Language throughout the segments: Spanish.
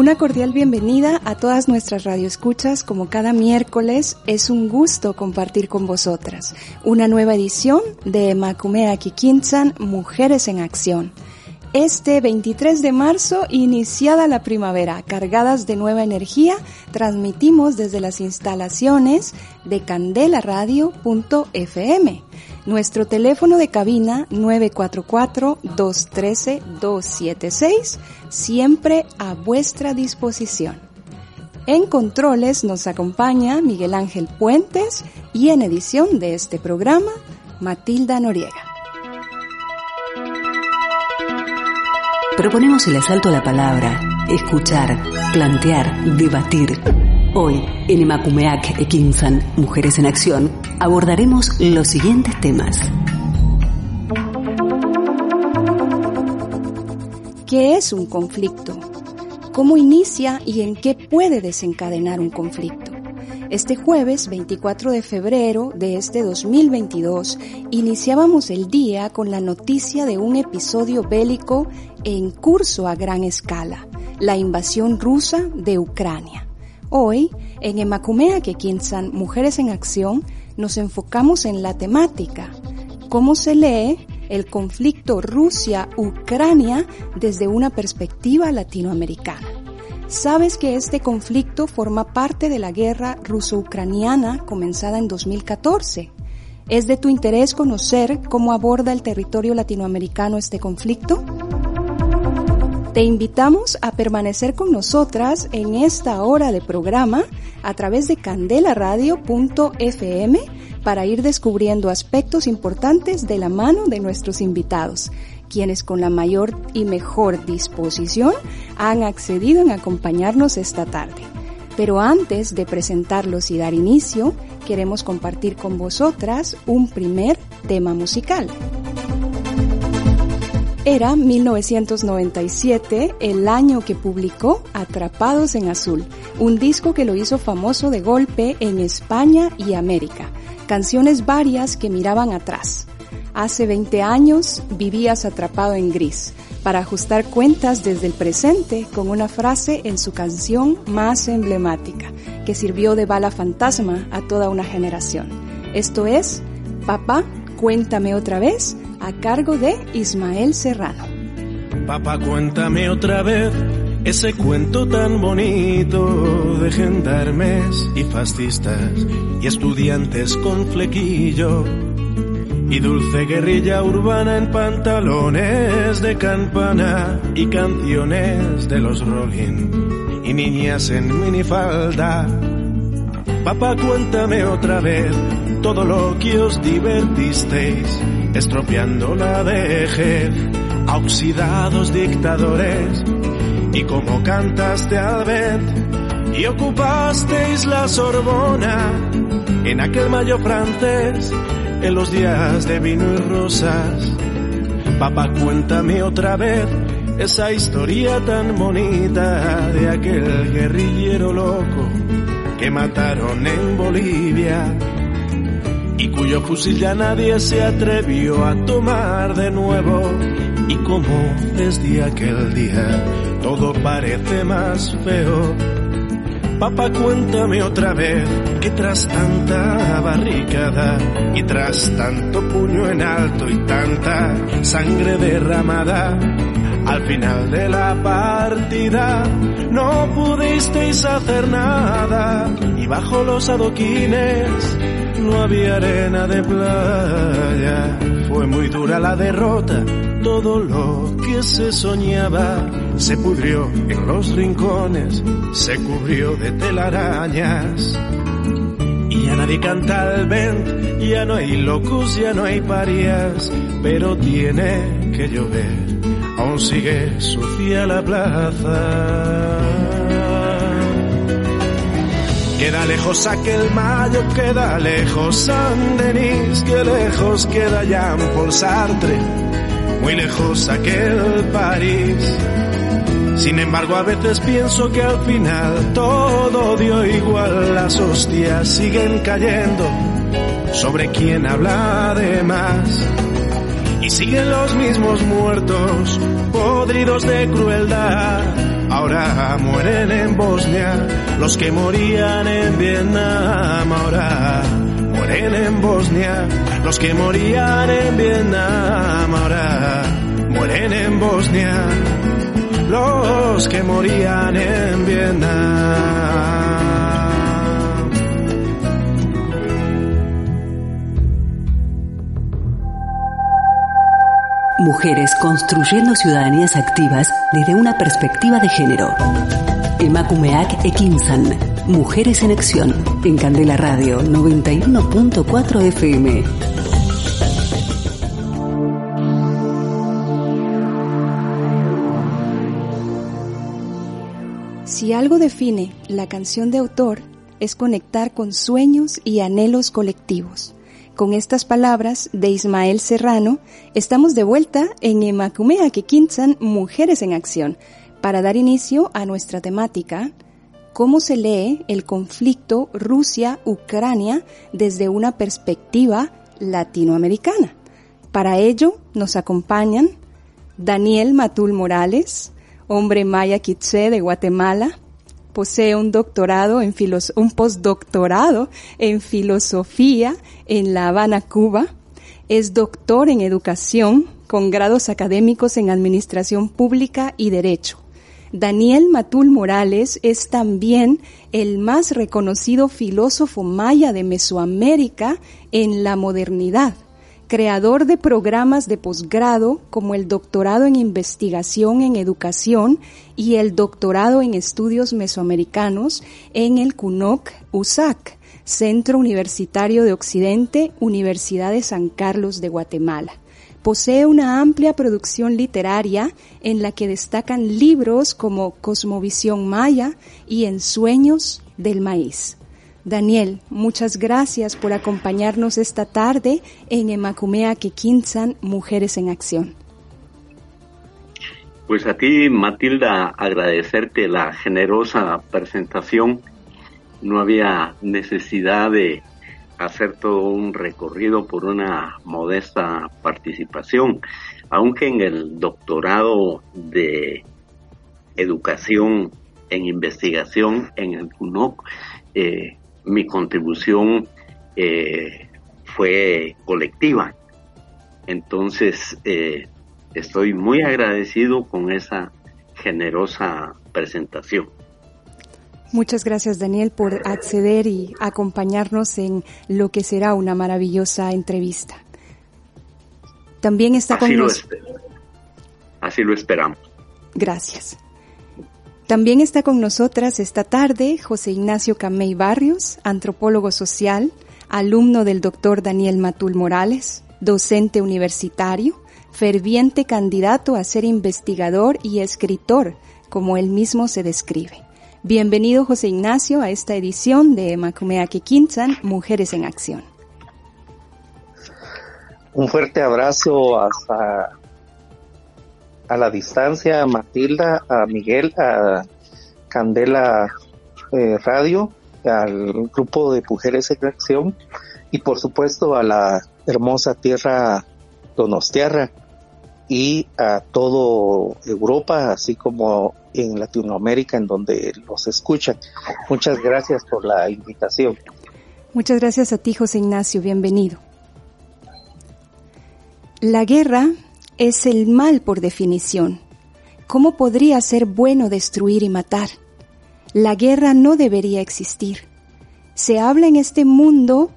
Una cordial bienvenida a todas nuestras radioescuchas. Como cada miércoles, es un gusto compartir con vosotras una nueva edición de Macumea Kikinsan Mujeres en Acción. Este 23 de marzo, iniciada la primavera, cargadas de nueva energía, transmitimos desde las instalaciones de candelaradio.fm. Nuestro teléfono de cabina 944-213-276, siempre a vuestra disposición. En controles nos acompaña Miguel Ángel Puentes y en edición de este programa, Matilda Noriega. Proponemos el asalto a la palabra, escuchar, plantear, debatir. Hoy, en Emakumeak Ekinsan, Mujeres en Acción, abordaremos los siguientes temas. ¿Qué es un conflicto? ¿Cómo inicia y en qué puede desencadenar un conflicto? Este jueves 24 de febrero de este 2022 iniciábamos el día con la noticia de un episodio bélico en curso a gran escala, la invasión rusa de Ucrania. Hoy, en Emakumea Kekinsan Mujeres en Acción, nos enfocamos en la temática, cómo se lee el conflicto Rusia-Ucrania desde una perspectiva latinoamericana. Sabes que este conflicto forma parte de la guerra ruso-ucraniana comenzada en 2014. ¿Es de tu interés conocer cómo aborda el territorio latinoamericano este conflicto? Te invitamos a permanecer con nosotras en esta hora de programa a través de candelaradio.fm para ir descubriendo aspectos importantes de la mano de nuestros invitados quienes con la mayor y mejor disposición han accedido en acompañarnos esta tarde. Pero antes de presentarlos y dar inicio, queremos compartir con vosotras un primer tema musical. Era 1997 el año que publicó Atrapados en Azul, un disco que lo hizo famoso de golpe en España y América, canciones varias que miraban atrás Hace 20 años vivías atrapado en gris para ajustar cuentas desde el presente con una frase en su canción más emblemática, que sirvió de bala fantasma a toda una generación. Esto es, Papá, cuéntame otra vez, a cargo de Ismael Serrano. Papá, cuéntame otra vez ese cuento tan bonito de gendarmes y fascistas y estudiantes con flequillo y dulce guerrilla urbana en pantalones de campana y canciones de los Rolling y niñas en minifalda. Papá, cuéntame otra vez todo lo que os divertisteis, estropeando la vejez a oxidados dictadores y como cantaste al vez y ocupasteis la Sorbona en aquel mayo francés en los días de vino y rosas. Papá, cuéntame otra vez esa historia tan bonita de aquel guerrillero loco que mataron en Bolivia y cuyo fusil ya nadie se atrevió a tomar de nuevo. Y como desde aquel día todo parece más feo Papá, cuéntame otra vez que tras tanta barricada y tras tanto puño en alto y tanta sangre derramada, al final de la partida no pudisteis hacer nada y bajo los adoquines no había arena de playa. Fue muy dura la derrota, todo lo que se soñaba se pudrió en los rincones, se cubrió de telarañas. Y ya nadie canta al vent, ya no hay locos, ya no hay parias, pero tiene que llover, aún sigue sucia la plaza. Queda lejos aquel mayo, queda lejos San Denis, que lejos queda Jean Paul Sartre, muy lejos aquel París. Sin embargo, a veces pienso que al final todo dio igual, las hostias siguen cayendo sobre quien habla de más. Y siguen los mismos muertos, podridos de crueldad ahora mueren en Bosnia, los que morían en Vietnam, ahora mueren en Bosnia, los que morían en Vietnam, ahora mueren en Bosnia, los que morían en Vietnam. Mujeres construyendo ciudadanías activas desde una perspectiva de género. Emakumeak Ekinsan. Mujeres en Acción. En Candela Radio 91.4 FM. Si algo define la canción de autor es conectar con sueños y anhelos colectivos con estas palabras de Ismael Serrano, estamos de vuelta en Emacumea Quinzan Mujeres en Acción para dar inicio a nuestra temática cómo se lee el conflicto Rusia-Ucrania desde una perspectiva latinoamericana. Para ello nos acompañan Daniel Matul Morales, hombre maya quiché de Guatemala, posee un doctorado en un postdoctorado en filosofía en La Habana, Cuba. Es doctor en educación con grados académicos en administración pública y derecho. Daniel Matul Morales es también el más reconocido filósofo maya de Mesoamérica en la modernidad creador de programas de posgrado como el doctorado en investigación en educación y el doctorado en estudios mesoamericanos en el CUNOC USAC, Centro Universitario de Occidente, Universidad de San Carlos de Guatemala. Posee una amplia producción literaria en la que destacan libros como Cosmovisión Maya y En Sueños del Maíz. Daniel, muchas gracias por acompañarnos esta tarde en Emacumea Quequinzan Mujeres en Acción. Pues a ti, Matilda, agradecerte la generosa presentación. No había necesidad de hacer todo un recorrido por una modesta participación, aunque en el doctorado de educación en investigación en el CUNOC eh, mi contribución eh, fue colectiva. Entonces, eh, estoy muy agradecido con esa generosa presentación. Muchas gracias Daniel por acceder y acompañarnos en lo que será una maravillosa entrevista. También está con nosotros. Así lo esperamos. Gracias. También está con nosotras esta tarde José Ignacio Camey Barrios, antropólogo social, alumno del doctor Daniel Matul Morales, docente universitario, ferviente candidato a ser investigador y escritor, como él mismo se describe. Bienvenido José Ignacio a esta edición de Macumea Quinzan, Mujeres en Acción. Un fuerte abrazo hasta a la distancia a Matilda, a Miguel, a Candela eh, Radio, al grupo de Mujeres en Acción y por supuesto a la hermosa tierra Donostiarra y a todo Europa, así como en Latinoamérica, en donde los escuchan. Muchas gracias por la invitación. Muchas gracias a ti, José Ignacio. Bienvenido. La guerra es el mal por definición. ¿Cómo podría ser bueno destruir y matar? La guerra no debería existir. Se habla en este mundo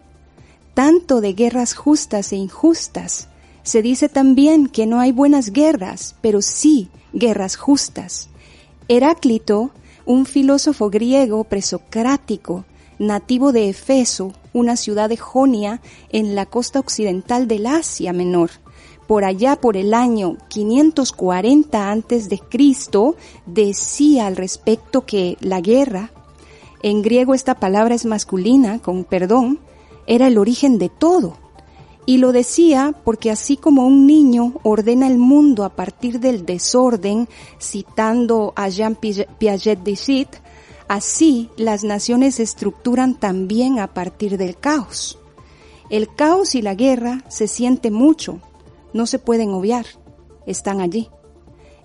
tanto de guerras justas e injustas. Se dice también que no hay buenas guerras, pero sí guerras justas. Heráclito, un filósofo griego presocrático, nativo de Efeso, una ciudad de Jonia en la costa occidental del Asia Menor, por allá por el año 540 antes de Cristo, decía al respecto que la guerra, en griego esta palabra es masculina, con perdón, era el origen de todo. Y lo decía porque así como un niño ordena el mundo a partir del desorden, citando a Jean Piaget de Cid, así las naciones se estructuran también a partir del caos. El caos y la guerra se siente mucho, no se pueden obviar, están allí.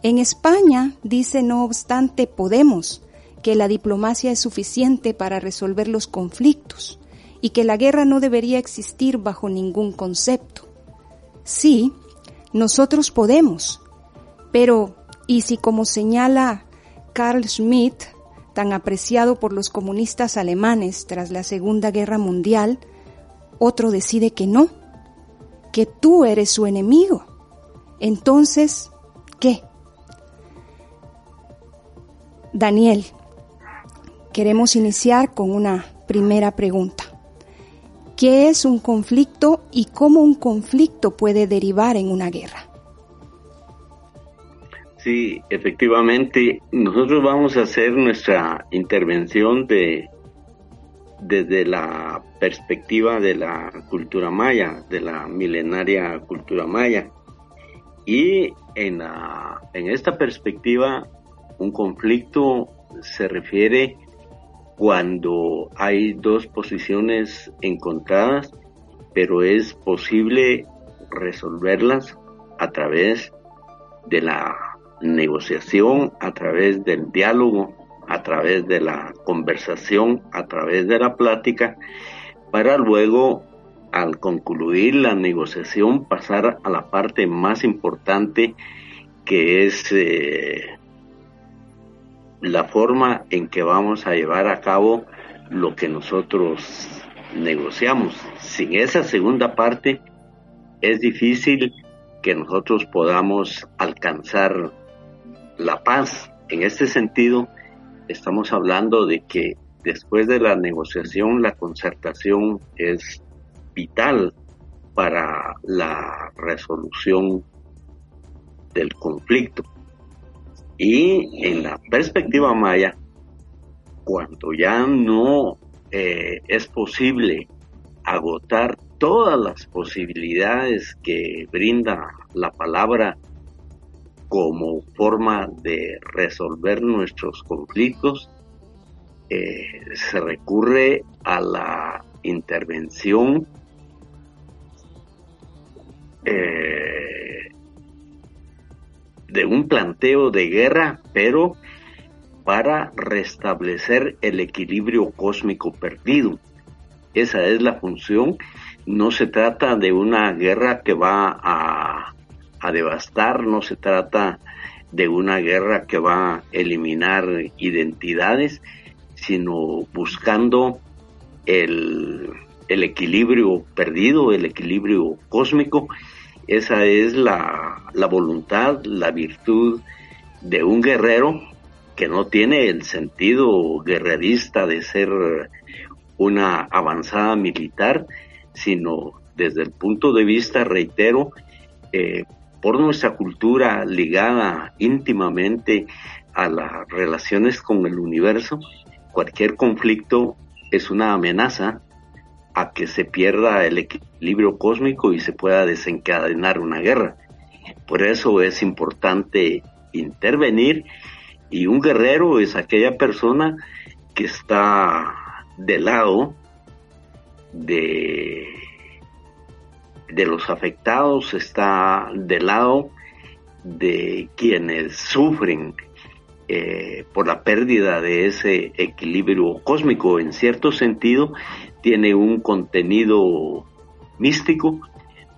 En España dice no obstante Podemos que la diplomacia es suficiente para resolver los conflictos y que la guerra no debería existir bajo ningún concepto. Sí, nosotros podemos, pero ¿y si como señala Carl Schmitt, tan apreciado por los comunistas alemanes tras la Segunda Guerra Mundial, otro decide que no, que tú eres su enemigo? Entonces, ¿qué? Daniel, queremos iniciar con una primera pregunta qué es un conflicto y cómo un conflicto puede derivar en una guerra. Sí, efectivamente, nosotros vamos a hacer nuestra intervención de desde la perspectiva de la cultura maya, de la milenaria cultura maya. Y en, en esta perspectiva, un conflicto se refiere cuando hay dos posiciones encontradas, pero es posible resolverlas a través de la negociación, a través del diálogo, a través de la conversación, a través de la plática, para luego, al concluir la negociación, pasar a la parte más importante que es eh, la forma en que vamos a llevar a cabo lo que nosotros negociamos. Sin esa segunda parte es difícil que nosotros podamos alcanzar la paz. En este sentido, estamos hablando de que después de la negociación, la concertación es vital para la resolución del conflicto. Y en la perspectiva maya, cuando ya no eh, es posible agotar todas las posibilidades que brinda la palabra como forma de resolver nuestros conflictos, eh, se recurre a la intervención eh, de un planteo de guerra, pero para restablecer el equilibrio cósmico perdido. Esa es la función. No se trata de una guerra que va a, devastar, no se trata de una guerra que va a eliminar identidades, sino buscando el, el equilibrio perdido, el equilibrio cósmico. Esa es la, voluntad, la virtud de un guerrero que no tiene el sentido guerrerista de ser una avanzada militar, sino desde el punto de vista, reitero, eh, por nuestra cultura ligada íntimamente a las relaciones con el universo, cualquier conflicto es una amenaza a que se pierda el equilibrio cósmico y se pueda desencadenar una guerra. Por eso es importante intervenir y un guerrero es aquella persona que está del lado de, de los afectados, está del lado de quienes sufren eh, por la pérdida de ese equilibrio cósmico. En cierto sentido, tiene un contenido místico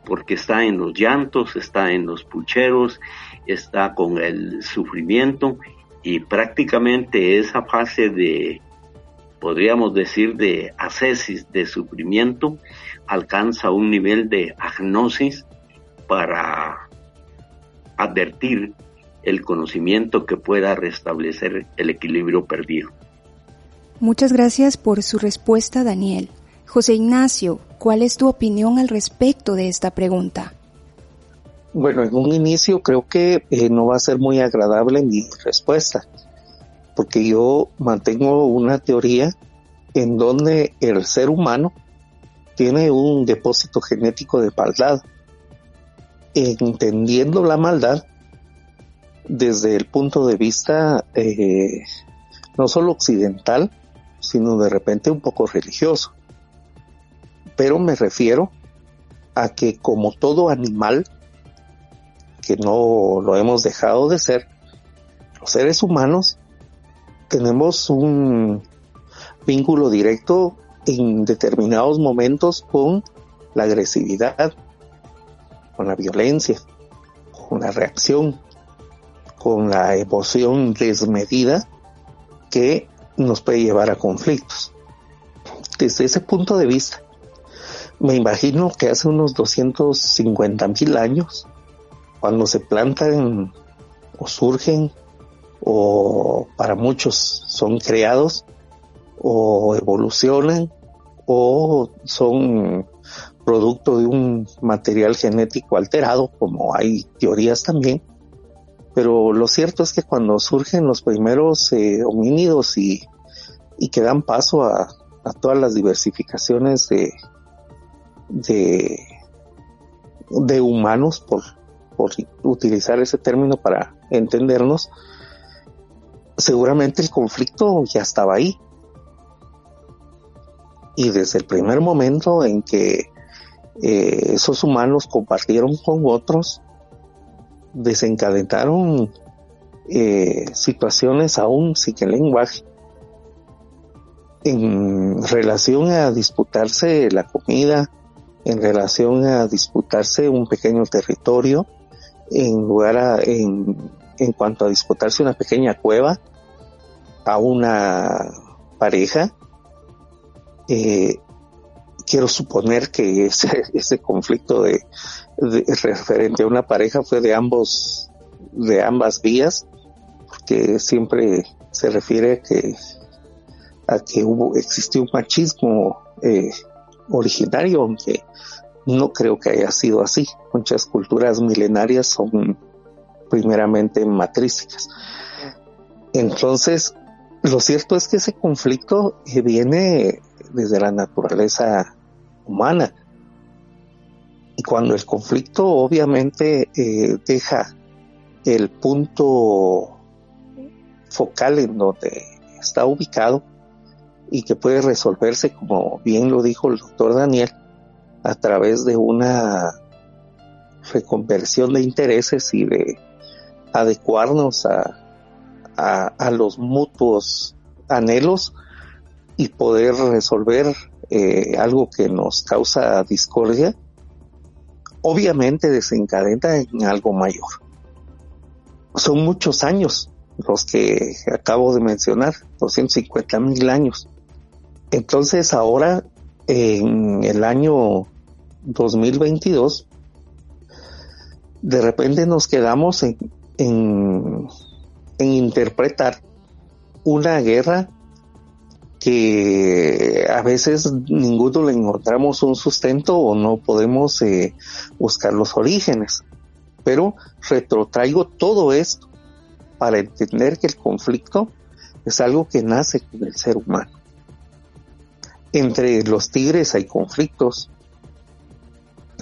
porque está en los llantos, está en los pucheros, está con el sufrimiento y prácticamente esa fase de, podríamos decir, de ascesis, de sufrimiento, alcanza un nivel de agnosis para advertir el conocimiento que pueda restablecer el equilibrio perdido. Muchas gracias por su respuesta, Daniel. José Ignacio, ¿cuál es tu opinión al respecto de esta pregunta? Bueno, en un inicio creo que eh, no va a ser muy agradable mi respuesta, porque yo mantengo una teoría en donde el ser humano tiene un depósito genético de maldad. Entendiendo la maldad desde el punto de vista eh, no solo occidental, sino de repente un poco religioso. Pero me refiero a que como todo animal, que no lo hemos dejado de ser, los seres humanos tenemos un vínculo directo en determinados momentos con la agresividad, con la violencia, con la reacción, con la emoción desmedida que nos puede llevar a conflictos. Desde ese punto de vista, me imagino que hace unos 250 mil años, cuando se plantan o surgen o para muchos son creados o evolucionan o son producto de un material genético alterado, como hay teorías también. Pero lo cierto es que cuando surgen los primeros eh, homínidos y, y, que dan paso a, todas las diversificaciones de, de, de humanos, por, por utilizar ese término para entendernos, seguramente el conflicto ya estaba ahí. Y desde el primer momento en que eh, esos humanos compartieron con otros, desencadenaron eh, situaciones aún sin el lenguaje en relación a disputarse la comida, en relación a disputarse un pequeño territorio, en lugar a, en, en cuanto a disputarse una pequeña cueva a una pareja, eh, quiero suponer que ese, ese conflicto de, referente a una pareja fue de ambos, de ambas vías, porque siempre se refiere a que, a que hubo, existió un machismo eh, originario, aunque no creo que haya sido así. Muchas culturas milenarias son primeramente matrísticas. Entonces, lo cierto es que ese conflicto eh, viene desde la naturaleza humana. Y cuando el conflicto obviamente eh, deja el punto focal en donde está ubicado y que puede resolverse, como bien lo dijo el doctor Daniel, a través de una reconversión de intereses y de adecuarnos a, a, los mutuos anhelos y poder resolver eh, algo que nos causa discordia, obviamente desencadena en algo mayor. Son muchos años los que acabo de mencionar, 250 mil años. Entonces ahora, en el año 2022, de repente nos quedamos en, en, interpretar una guerra que a veces ninguno le encontramos un sustento o no podemos eh, buscar los orígenes. Pero retrotraigo todo esto para entender que el conflicto es algo que nace con el ser humano. Entre los tigres hay conflictos,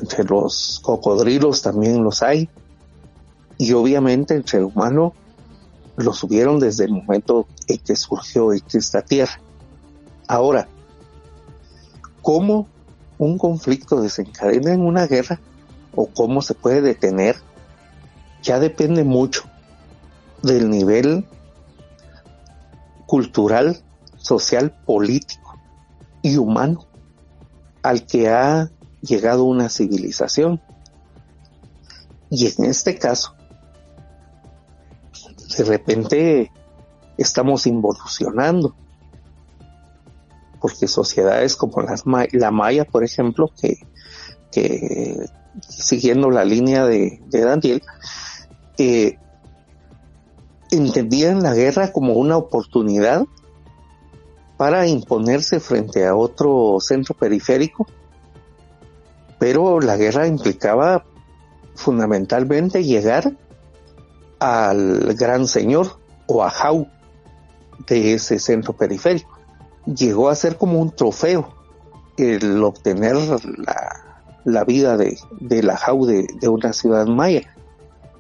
entre los cocodrilos también los hay, y obviamente el ser humano los hubieron desde el momento en que surgió esta tierra. Ahora, ¿cómo un conflicto desencadena en una guerra o cómo se puede detener? Ya depende mucho del nivel cultural, social, político y humano al que ha llegado una civilización. Y en este caso, de repente estamos involucionando. porque sociedades como las, la Maya, por ejemplo, que, siguiendo la línea de, Daniel, eh, entendían la guerra como una oportunidad para imponerse frente a otro centro periférico, pero la guerra implicaba fundamentalmente llegar al gran señor o a Jau de ese centro periférico. Llegó a ser como un trofeo el obtener la, vida de, la Jau de, una ciudad maya.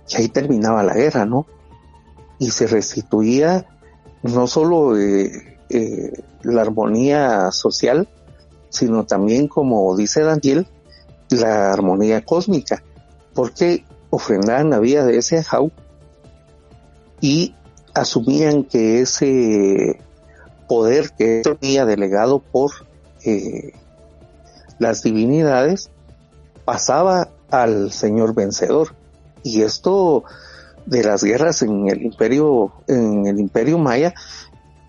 Y ahí terminaba la guerra, ¿no? Y se restituía no solo eh, eh, la armonía social, sino también, como dice Daniel, la armonía cósmica, porque ofrendaban la vida de ese Jau y asumían que ese poder que tenía delegado por eh, las divinidades pasaba al señor vencedor. Y esto de las guerras en el imperio en el imperio maya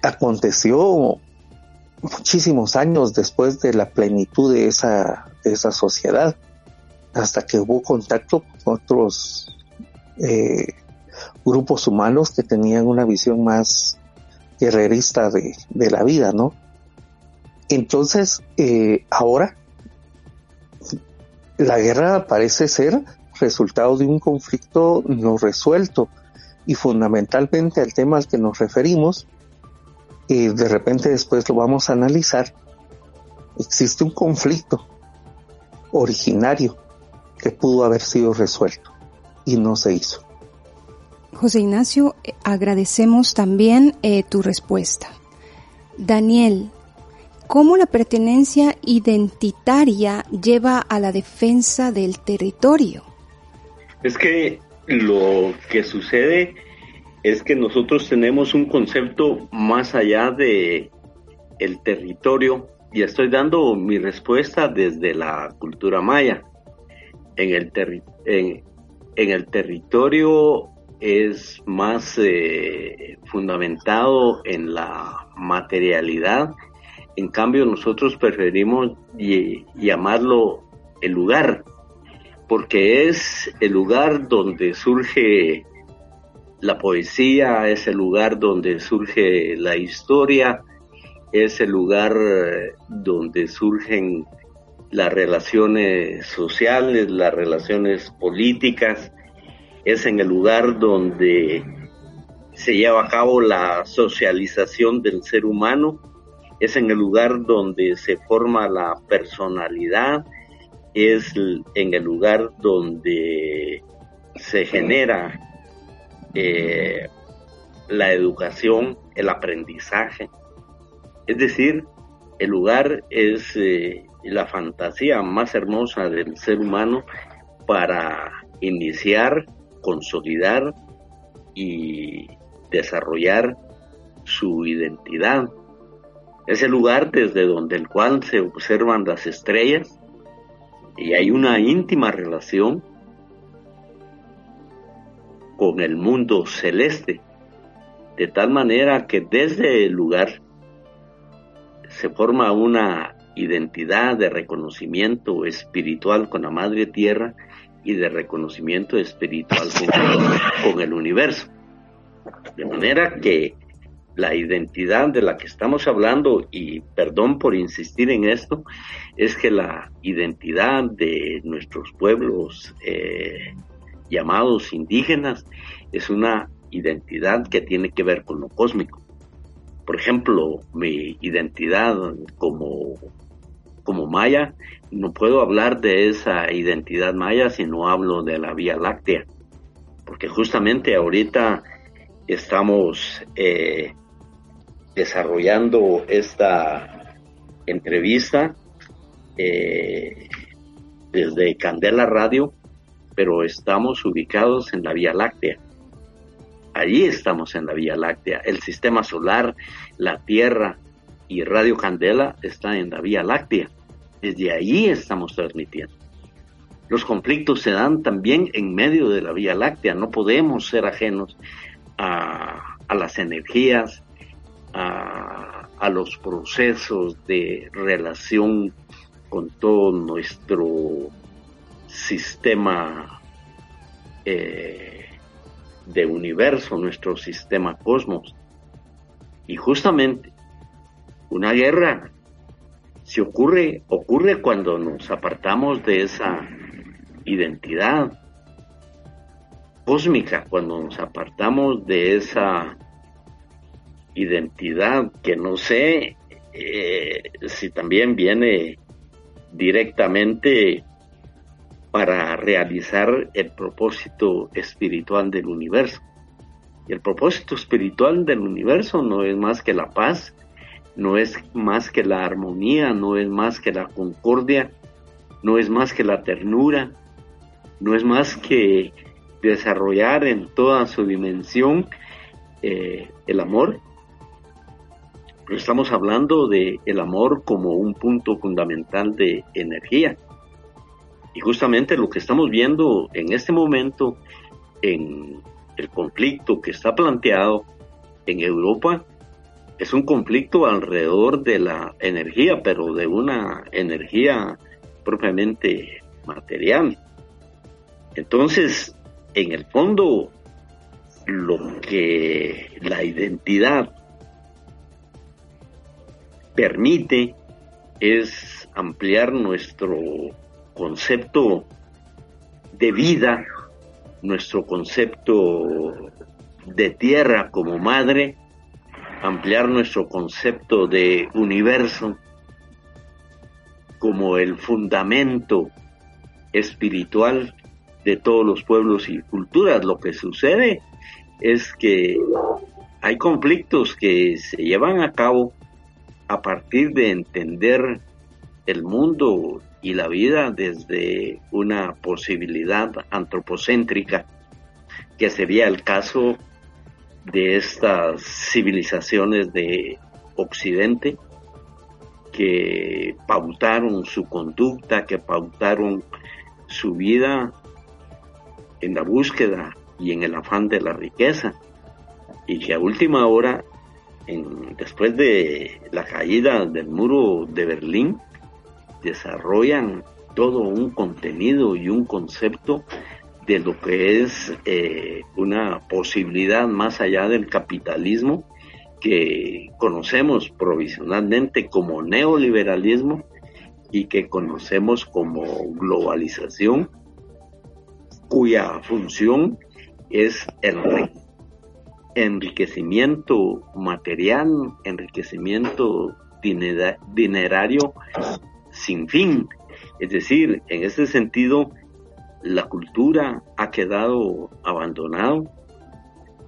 aconteció muchísimos años después de la plenitud de esa de esa sociedad hasta que hubo contacto con otros eh, grupos humanos que tenían una visión más guerrerista de, la vida, ¿no? Entonces, eh, ahora, la guerra parece ser resultado de un conflicto no resuelto y fundamentalmente el tema al que nos referimos, y de repente después lo vamos a analizar, existe un conflicto originario que pudo haber sido resuelto y no se hizo. José Ignacio, eh, agradecemos también eh, tu respuesta. Daniel, ¿cómo la pertenencia identitaria lleva a la defensa del territorio? Es que lo que sucede es que nosotros tenemos un concepto más allá de el territorio y estoy dando mi respuesta desde la cultura maya. En el, en el territorio es más eh, fundamentado en la materialidad. En cambio, nosotros preferimos llamarlo el lugar, porque es el lugar donde surge la poesía, es el lugar donde surge la historia, es el lugar donde surgen las relaciones sociales, las relaciones políticas, es en el lugar donde se lleva a cabo la socialización del ser humano, es en el lugar donde se forma la personalidad, es en el lugar donde se genera eh, la educación, el aprendizaje. Es decir, el lugar es eh, la fantasía más hermosa del ser humano para iniciar consolidar y desarrollar su identidad. Es el lugar desde donde el cual se observan las estrellas y hay una íntima relación con el mundo celeste, de tal manera que desde el lugar se forma una identidad de reconocimiento espiritual con la Madre Tierra y de reconocimiento espiritual con, el universo. De manera que la identidad de la que estamos hablando, y perdón por insistir en esto, es que la identidad de nuestros pueblos eh, llamados indígenas es una identidad que tiene que ver con lo cósmico. Por ejemplo, mi identidad como como maya, no puedo hablar de esa identidad maya si no hablo de la Vía Láctea, porque justamente ahorita estamos eh, desarrollando esta entrevista eh, desde Candela Radio, pero estamos ubicados en la Vía Láctea. Allí estamos en la Vía Láctea. El sistema solar, la Tierra y Radio Candela está en la Vía Láctea. Desde ahí estamos transmitiendo. Los conflictos se dan también en medio de la Vía Láctea. No podemos ser ajenos a, las energías, a, los procesos de relación con todo nuestro sistema eh, de universo, nuestro sistema cosmos. Y justamente una guerra se ocurre, ocurre cuando nos apartamos de esa identidad cósmica, cuando nos apartamos de esa identidad que no sé eh, si también viene directamente para realizar el propósito espiritual del universo. Y el propósito espiritual del universo no es más que la paz, no es más que la armonía, no es más que la concordia, no es más que la ternura, no es más que desarrollar en toda su dimensión eh, el amor. Pero estamos hablando de el amor como un punto fundamental de energía. Y justamente lo que estamos viendo en este momento en el conflicto que está planteado en Europa es un conflicto alrededor de la energía, pero de una energía propiamente material. Entonces, en el fondo, lo que la identidad permite es ampliar nuestro concepto de vida, nuestro concepto de tierra como madre, ampliar nuestro concepto de universo como el fundamento espiritual de todos los pueblos y culturas. Lo que sucede es que hay conflictos que se llevan a cabo a partir de entender el mundo y la vida desde una posibilidad antropocéntrica, que sería el caso de estas civilizaciones de Occidente que pautaron su conducta, que pautaron su vida en la búsqueda y en el afán de la riqueza, y que a última hora, después de la caída del muro de Berlín, desarrollan todo un contenido y un concepto de lo que es eh, una posibilidad más allá del capitalismo que conocemos provisionalmente como neoliberalismo y que conocemos como globalización, cuya función es el enriquecimiento material, enriquecimiento dinerario sin fin. Es decir, en ese sentido, la cultura ha quedado abandonado,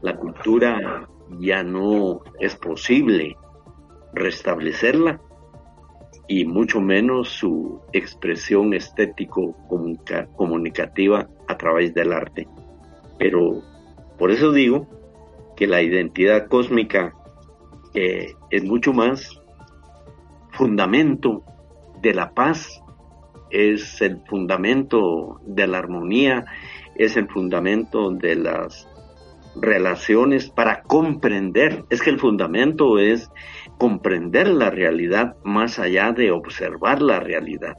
la cultura ya no es posible restablecerla y mucho menos su expresión estético comunicativa a través del arte. Pero por eso digo que la identidad cósmica eh, es mucho más fundamento de la paz, es el fundamento de la armonía, es el fundamento de las relaciones para comprender. Es que el fundamento es comprender la realidad más allá de observar la realidad.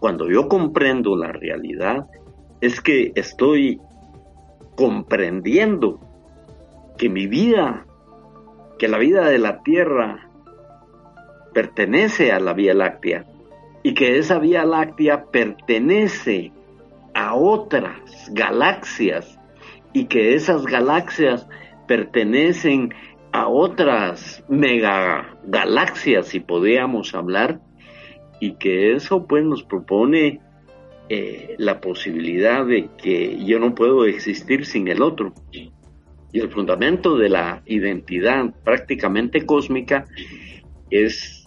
Cuando yo comprendo la realidad, es que estoy comprendiendo que mi vida, que la vida de la Tierra pertenece a la Vía Láctea y que esa Vía Láctea pertenece a otras galaxias y que esas galaxias pertenecen a otras megagalaxias, si podríamos hablar, y que eso pues nos propone eh, la posibilidad de que yo no puedo existir sin el otro. Y el fundamento de la identidad prácticamente cósmica es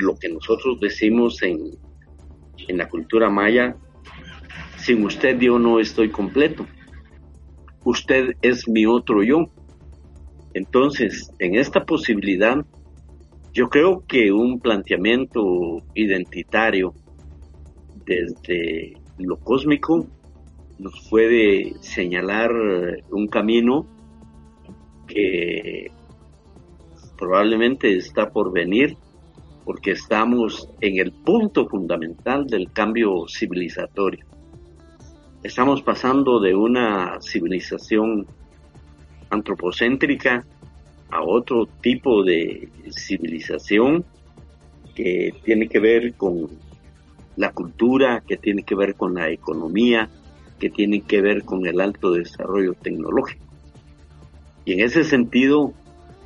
lo que nosotros decimos en, en la cultura maya, sin usted yo no estoy completo. Usted es mi otro yo. Entonces, en esta posibilidad, yo creo que un planteamiento identitario desde lo cósmico nos puede señalar un camino que probablemente está por venir porque estamos en el punto fundamental del cambio civilizatorio. Estamos pasando de una civilización antropocéntrica a otro tipo de civilización que tiene que ver con la cultura, que tiene que ver con la economía, que tiene que ver con el alto desarrollo tecnológico. Y en ese sentido,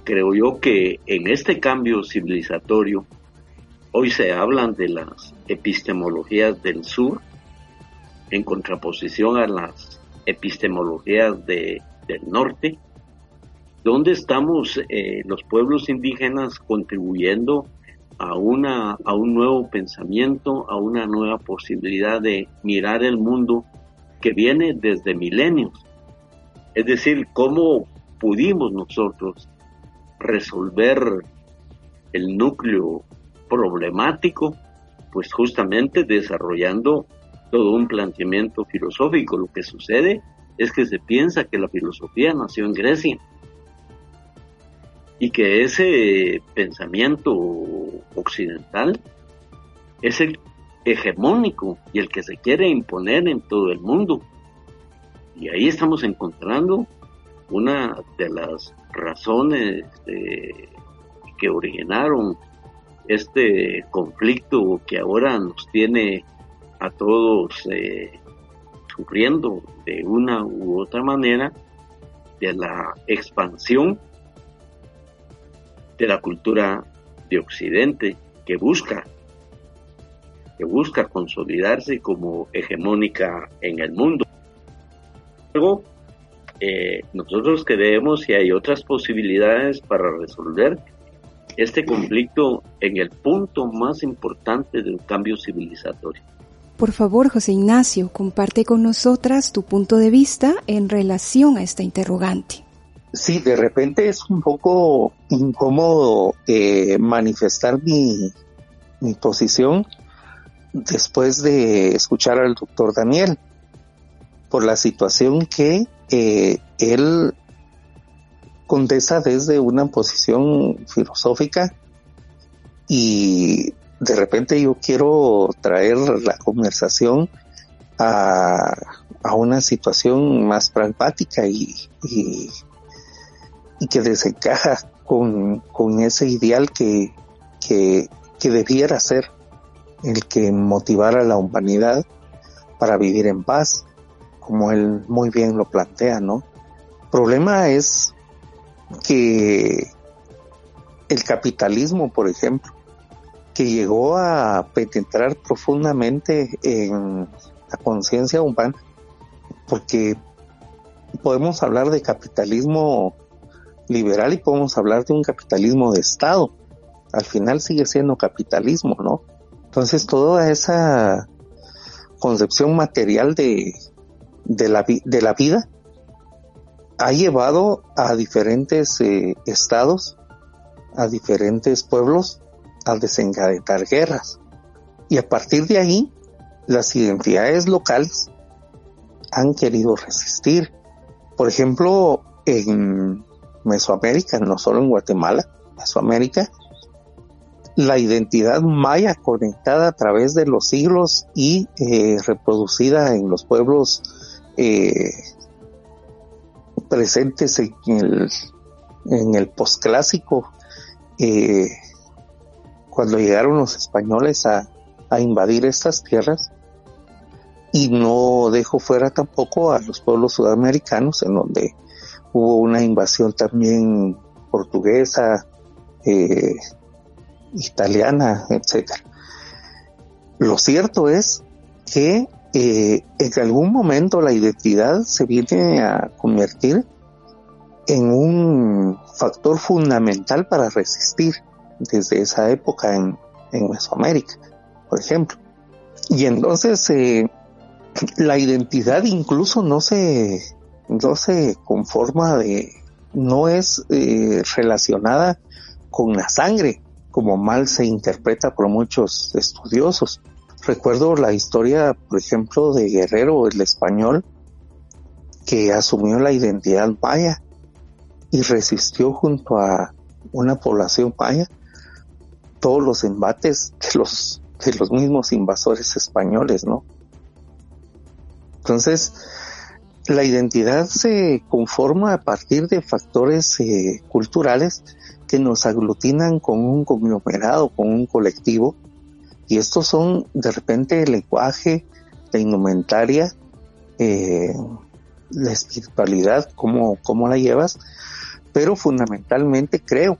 creo yo que en este cambio civilizatorio, hoy se hablan de las epistemologías del sur en contraposición a las epistemologías del norte, donde estamos eh, los pueblos indígenas contribuyendo a, una, a un nuevo pensamiento, a una nueva posibilidad de mirar el mundo que viene desde milenios. Es decir, cómo pudimos nosotros resolver el núcleo problemático, pues justamente desarrollando todo un planteamiento filosófico. Lo que sucede es que se piensa que la filosofía nació en Grecia y que ese pensamiento occidental es el hegemónico y el que se quiere imponer en todo el mundo. Y ahí estamos encontrando una de las razones que originaron este conflicto que ahora nos tiene a todos eh, sufriendo de una u otra manera de la expansión de la cultura de Occidente que busca que busca consolidarse como hegemónica en el mundo. Luego, eh, nosotros creemos que hay otras posibilidades para resolver este conflicto en el punto más importante del cambio civilizatorio. Por favor, José Ignacio, comparte con nosotras tu punto de vista en relación a esta interrogante. Sí, de repente es un poco incómodo eh, manifestar mi, posición después de escuchar al doctor Daniel por la situación que eh, él contesta desde una posición filosófica y de repente yo quiero traer la conversación a, una situación más pragmática y, y que desencaja con, ese ideal que, que, debiera ser el que motivara a la humanidad para vivir en paz, como él muy bien lo plantea, ¿no? Problema es que el capitalismo, por ejemplo, que llegó a penetrar profundamente en la conciencia humana, porque podemos hablar de capitalismo liberal y podemos hablar de un capitalismo de Estado. Al final sigue siendo capitalismo, ¿no? Entonces toda esa concepción material de, de, la, de la vida ha llevado a diferentes eh, estados, a diferentes pueblos a desencadenar guerras. Y a partir de ahí, las identidades locales han querido resistir. Por ejemplo, en Mesoamérica, no solo en Guatemala, Mesoamérica, la identidad maya conectada a través de los siglos y eh, reproducida en los pueblos eh, presentes en el, en el posclásico, eh, cuando llegaron los españoles a, a invadir estas tierras, y no dejo fuera tampoco a los pueblos sudamericanos en donde hubo una invasión también portuguesa, eh, italiana, etcétera. Lo cierto es que eh, en algún momento la identidad se viene a convertir en un factor fundamental para resistir desde esa época en, Mesoamérica, por ejemplo. Y entonces eh, la identidad incluso no se no se conforma de, no es eh, relacionada con la sangre, como mal se interpreta por muchos estudiosos. Recuerdo la historia, por ejemplo, de Guerrero, el español, que asumió la identidad maya y resistió junto a una población maya, todos los embates de los, de los mismos invasores españoles, ¿no? Entonces, la identidad se conforma a partir de factores eh, culturales que nos aglutinan con un conglomerado, con un colectivo, y estos son de repente el lenguaje, la indumentaria, eh, la espiritualidad, cómo, cómo la llevas, pero fundamentalmente creo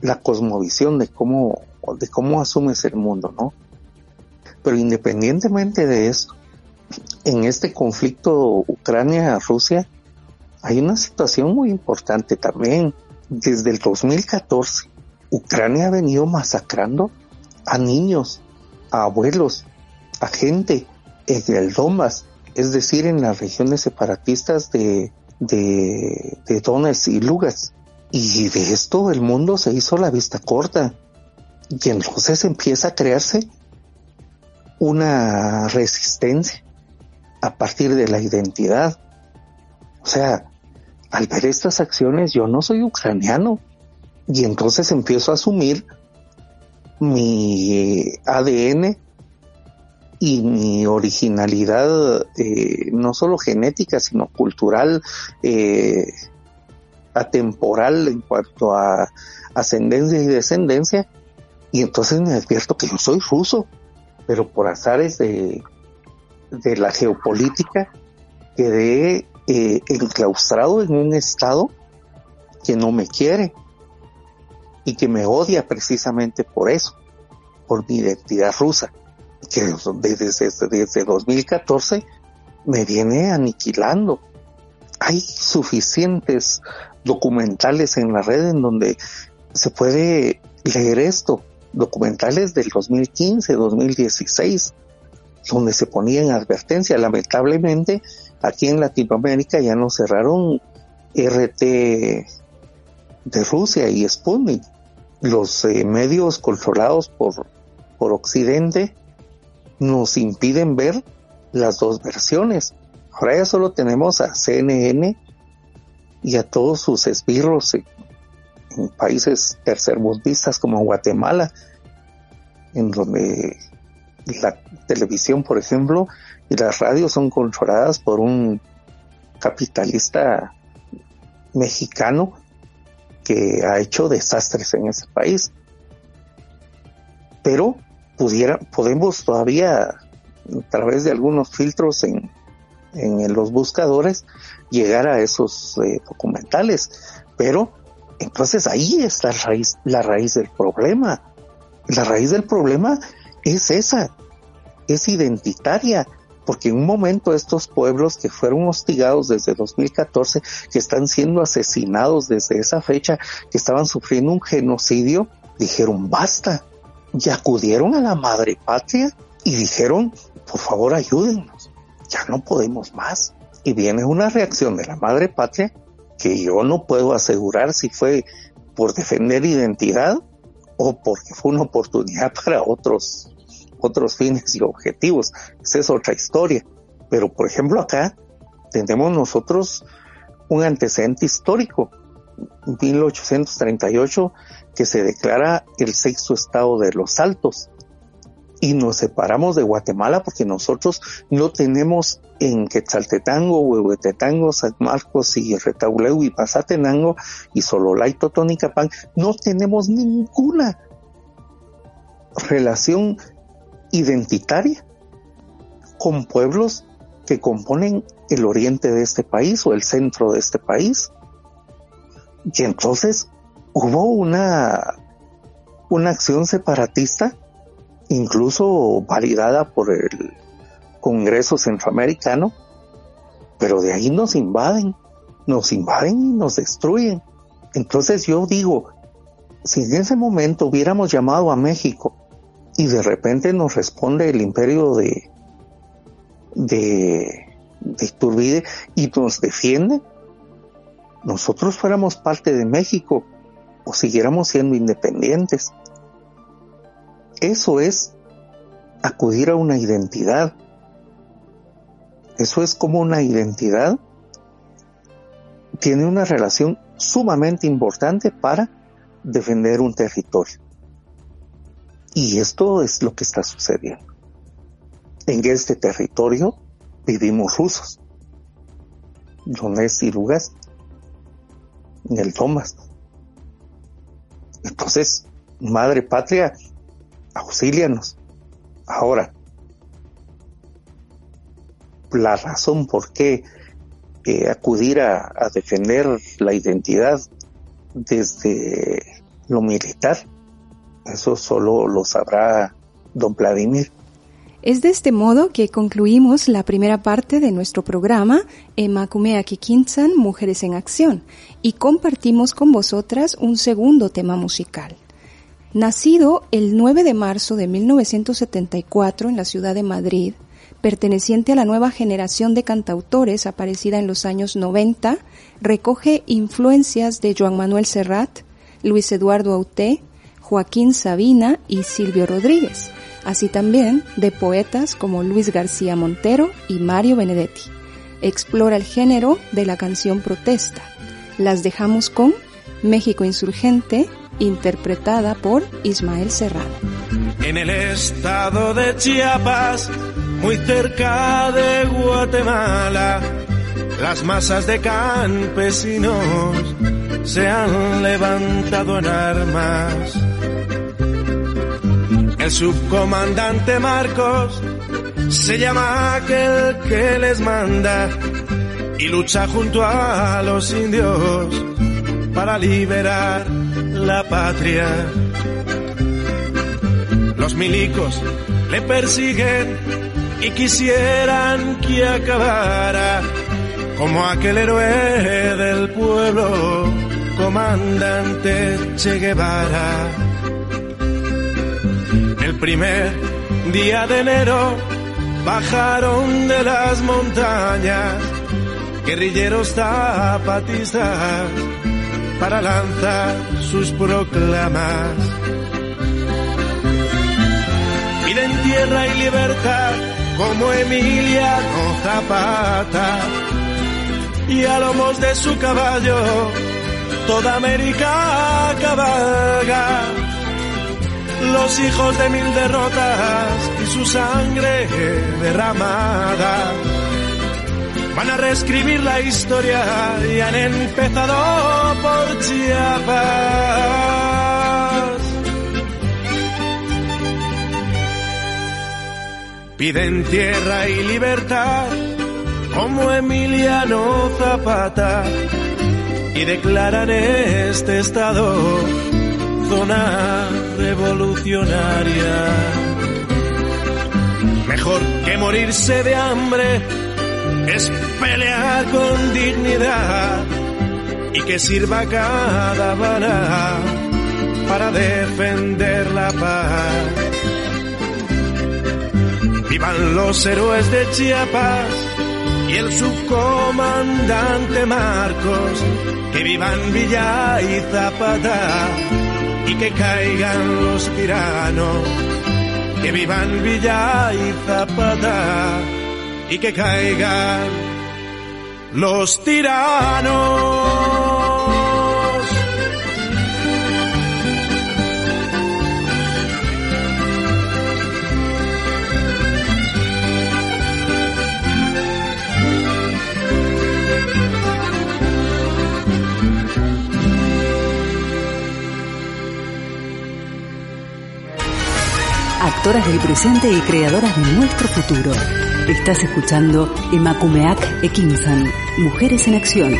la cosmovisión de cómo, de cómo asumes el mundo, ¿no? Pero independientemente de eso, en este conflicto Ucrania-Rusia hay una situación muy importante también. Desde el 2014, Ucrania ha venido masacrando a niños, a abuelos, a gente en el es decir, en las regiones separatistas de, de, de Donetsk y Lugas. Y de esto el mundo se hizo la vista corta. Y entonces empieza a crearse una resistencia a partir de la identidad. O sea, al ver estas acciones yo no soy ucraniano y entonces empiezo a asumir mi ADN y mi originalidad eh, no solo genética sino cultural eh, atemporal en cuanto a ascendencia y descendencia. Y entonces me advierto que yo soy ruso pero por azares de de la geopolítica quedé eh, enclaustrado en un estado que no me quiere y que me odia precisamente por eso, por mi identidad rusa, que desde, desde 2014 me viene aniquilando. Hay suficientes documentales en la red en donde se puede leer esto, documentales del 2015, 2016, donde se ponía en advertencia. Lamentablemente, aquí en Latinoamérica ya nos cerraron RT de Rusia y Sputnik. Los eh, medios controlados por, por Occidente nos impiden ver las dos versiones. Ahora ya solo tenemos a CNN y a todos sus esbirros en, en países tercermundistas como Guatemala, en donde la televisión, por ejemplo, y las radios son controladas por un capitalista mexicano que ha hecho desastres en ese país. Pero pudiera, podemos todavía, a través de algunos filtros en, en los buscadores, llegar a esos eh, documentales. Pero entonces ahí está la raíz, la raíz del problema. La raíz del problema es esa, es identitaria, porque en un momento estos pueblos que fueron hostigados desde 2014, que están siendo asesinados desde esa fecha, que estaban sufriendo un genocidio, dijeron basta y acudieron a la madre patria y dijeron, por favor ayúdennos, ya no podemos más. Y viene una reacción de la madre patria que yo no puedo asegurar si fue por defender identidad o porque fue una oportunidad para otros otros fines y objetivos. Esa es otra historia. Pero, por ejemplo, acá tenemos nosotros un antecedente histórico. 1838 que se declara el sexto estado de los Altos y nos separamos de Guatemala porque nosotros no tenemos en Quetzaltetango, Huehuetetango, San Marcos y Retauleu y Pasatenango y Sololay, Totonicapán, no tenemos ninguna relación identitaria con pueblos que componen el oriente de este país o el centro de este país. Y entonces hubo una, una acción separatista, incluso validada por el Congreso Centroamericano, pero de ahí nos invaden, nos invaden y nos destruyen. Entonces yo digo, si en ese momento hubiéramos llamado a México y de repente nos responde el imperio de, de, de Iturbide y nos defiende, nosotros fuéramos parte de México o siguiéramos siendo independientes. Eso es acudir a una identidad. Eso es como una identidad tiene una relación sumamente importante para defender un territorio. Y esto es lo que está sucediendo. En este territorio vivimos rusos. Donetsk y Lugansk. En el Thomas. Entonces, madre patria, auxílianos. Ahora, la razón por qué eh, acudir a defender la identidad desde lo militar, eso solo lo sabrá don Vladimir. Es de este modo que concluimos la primera parte de nuestro programa Emakumea Kikinsan Mujeres en Acción y compartimos con vosotras un segundo tema musical. Nacido el 9 de marzo de 1974 en la ciudad de Madrid, perteneciente a la nueva generación de cantautores aparecida en los años 90, recoge influencias de Joan Manuel Serrat, Luis Eduardo Auté, Joaquín Sabina y Silvio Rodríguez, así también de poetas como Luis García Montero y Mario Benedetti. Explora el género de la canción protesta. Las dejamos con México Insurgente, interpretada por Ismael Serrano. En el estado de Chiapas, muy cerca de Guatemala, las masas de campesinos se han levantado en armas. El subcomandante Marcos se llama aquel que les manda y lucha junto a los indios para liberar la patria. Los milicos le persiguen y quisieran que acabara como aquel héroe del pueblo, comandante Che Guevara. El primer día de enero bajaron de las montañas guerrilleros zapatistas para lanzar sus proclamas. Piden tierra y libertad como Emiliano Zapata y a lomos de su caballo toda América cabalga. Los hijos de mil derrotas y su sangre derramada van a reescribir la historia y han empezado por Chiapas. Piden tierra y libertad como Emiliano Zapata y declaran este estado zona revolucionaria. Mejor que morirse de hambre es pelear con dignidad y que sirva cada bala para defender la paz. Vivan los héroes de Chiapas y el subcomandante Marcos, que vivan Villa y Zapata y que caigan los tiranos, que vivan Villa y Zapata y que caigan los tiranos. Actoras del presente y creadoras de nuestro futuro. Estás escuchando Emakumeak Ekinsan, Mujeres en Acción.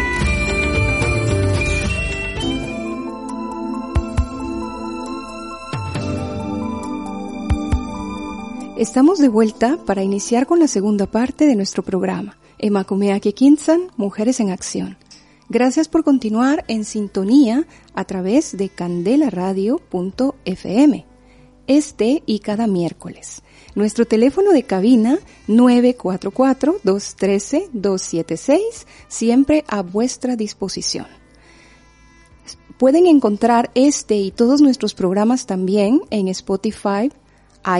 Estamos de vuelta para iniciar con la segunda parte de nuestro programa, Emakumeak Ekinsan, Mujeres en Acción. Gracias por continuar en sintonía a través de candelaradio.fm, este y cada miércoles. Nuestro teléfono de cabina 944-213-276, siempre a vuestra disposición. Pueden encontrar este y todos nuestros programas también en Spotify,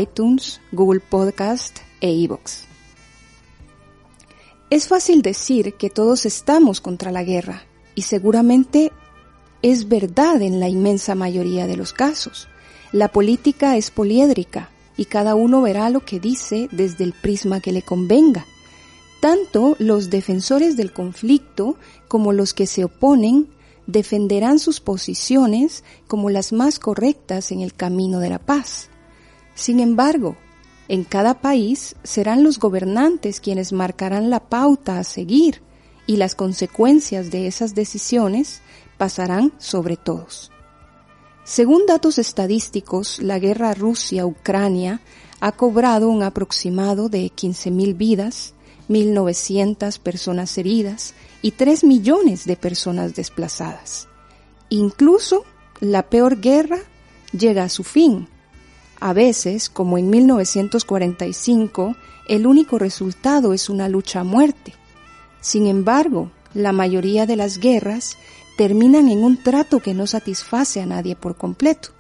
iTunes, Google Podcast e iVoox. Es fácil decir que todos estamos contra la guerra y seguramente es verdad en la inmensa mayoría de los casos. La política es poliédrica y cada uno verá lo que dice desde el prisma que le convenga. Tanto los defensores del conflicto como los que se oponen defenderán sus posiciones como las más correctas en el camino de la paz. Sin embargo, en cada país serán los gobernantes quienes marcarán la pauta a seguir y las consecuencias de esas decisiones pasarán sobre todos. Según datos estadísticos, la guerra Rusia-Ucrania ha cobrado un aproximado de 15.000 vidas, 1.900 personas heridas y 3 millones de personas desplazadas. Incluso la peor guerra llega a su fin. A veces, como en 1945, el único resultado es una lucha a muerte. Sin embargo, la mayoría de las guerras terminan en un trato que no satisface a nadie por completo,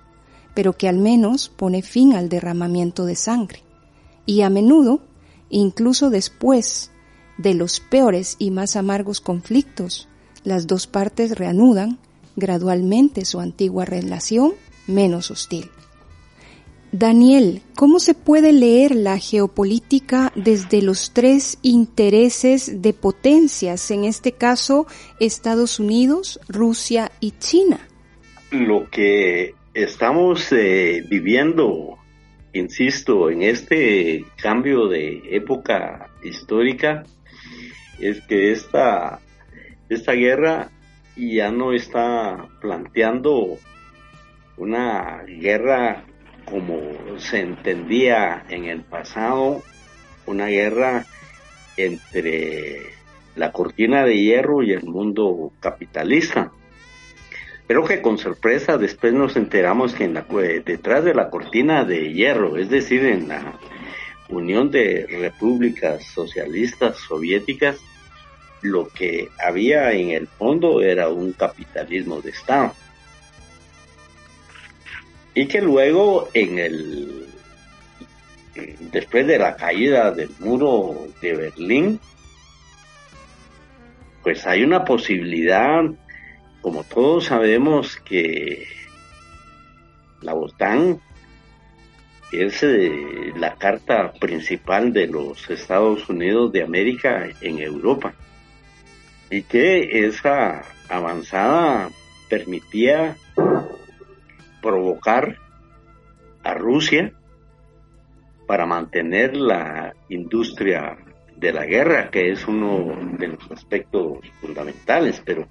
pero que al menos pone fin al derramamiento de sangre. Y a menudo, incluso después de los peores y más amargos conflictos, las dos partes reanudan gradualmente su antigua relación menos hostil. Daniel, ¿cómo se puede leer la geopolítica desde los tres intereses de potencias, en este caso Estados Unidos, Rusia y China? Lo que estamos eh, viviendo, insisto, en este cambio de época histórica, es que esta, esta guerra ya no está planteando una guerra como se entendía en el pasado, una guerra entre la cortina de hierro y el mundo capitalista. Pero que con sorpresa después nos enteramos que en la, detrás de la cortina de hierro, es decir, en la Unión de Repúblicas Socialistas Soviéticas, lo que había en el fondo era un capitalismo de Estado y que luego en el después de la caída del muro de Berlín pues hay una posibilidad como todos sabemos que la OTAN es la carta principal de los Estados Unidos de América en Europa y que esa avanzada permitía provocar a Rusia para mantener la industria de la guerra, que es uno de los aspectos fundamentales, pero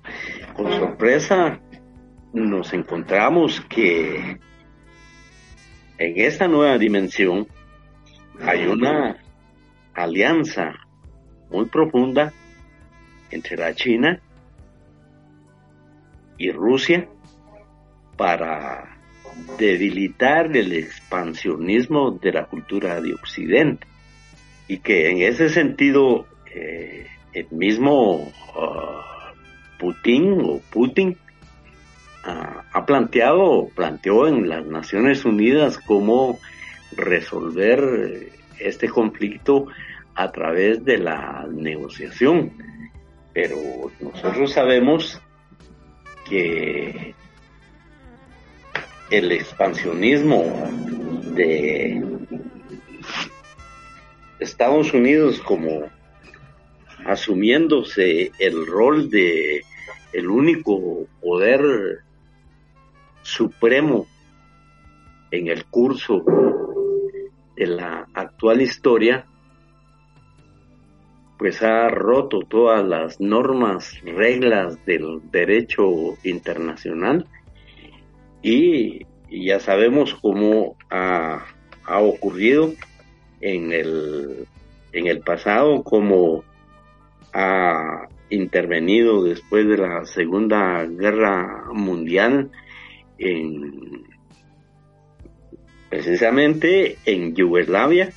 con sorpresa nos encontramos que en esta nueva dimensión hay una alianza muy profunda entre la China y Rusia para debilitar el expansionismo de la cultura de Occidente. Y que en ese sentido eh, el mismo ah, Putin o Putin ah, ha planteado, planteó en las Naciones Unidas cómo resolver este conflicto a través de la negociación. Pero nosotros sabemos que el expansionismo de Estados Unidos como asumiéndose el rol de el único poder supremo en el curso de la actual historia, pues ha roto todas las normas, reglas del derecho internacional y, ya sabemos cómo ha, ocurrido en el, en el pasado, cómo ha intervenido después de la Segunda Guerra Mundial en precisamente en Yugoslavia,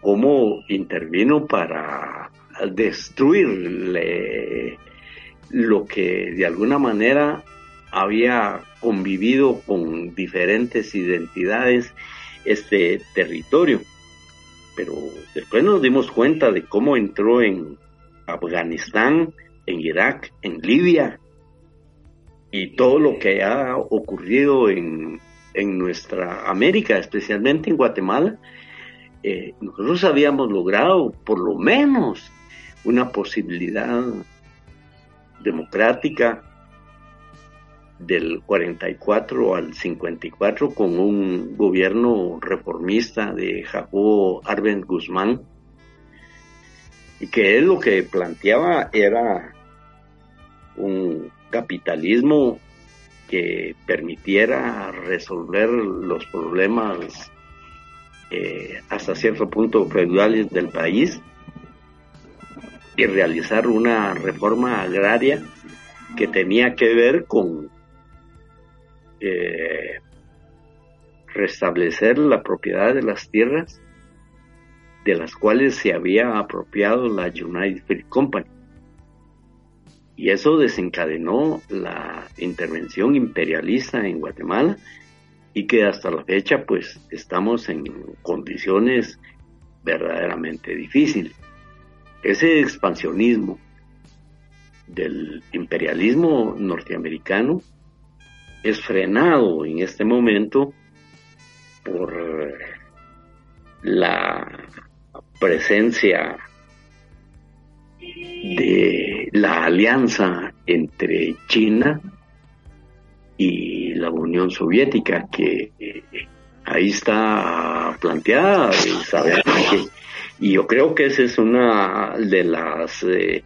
cómo intervino para destruir lo que de alguna manera había convivido con diferentes identidades este territorio. Pero después nos dimos cuenta de cómo entró en Afganistán, en Irak, en Libia, y todo lo que ha ocurrido en, en nuestra América, especialmente en Guatemala, eh, nosotros habíamos logrado por lo menos una posibilidad democrática del 44 al 54 con un gobierno reformista de Jacobo Arben Guzmán. Y que él lo que planteaba era un capitalismo que permitiera resolver los problemas eh, hasta cierto punto feudales del país y realizar una reforma agraria que tenía que ver con eh, restablecer la propiedad de las tierras de las cuales se había apropiado la United Fruit Company. Y eso desencadenó la intervención imperialista en Guatemala y que hasta la fecha pues estamos en condiciones verdaderamente difíciles. Ese expansionismo del imperialismo norteamericano es frenado en este momento por la presencia de la alianza entre China y la Unión Soviética, que eh, ahí está planteada y yo creo que esa es una de las eh,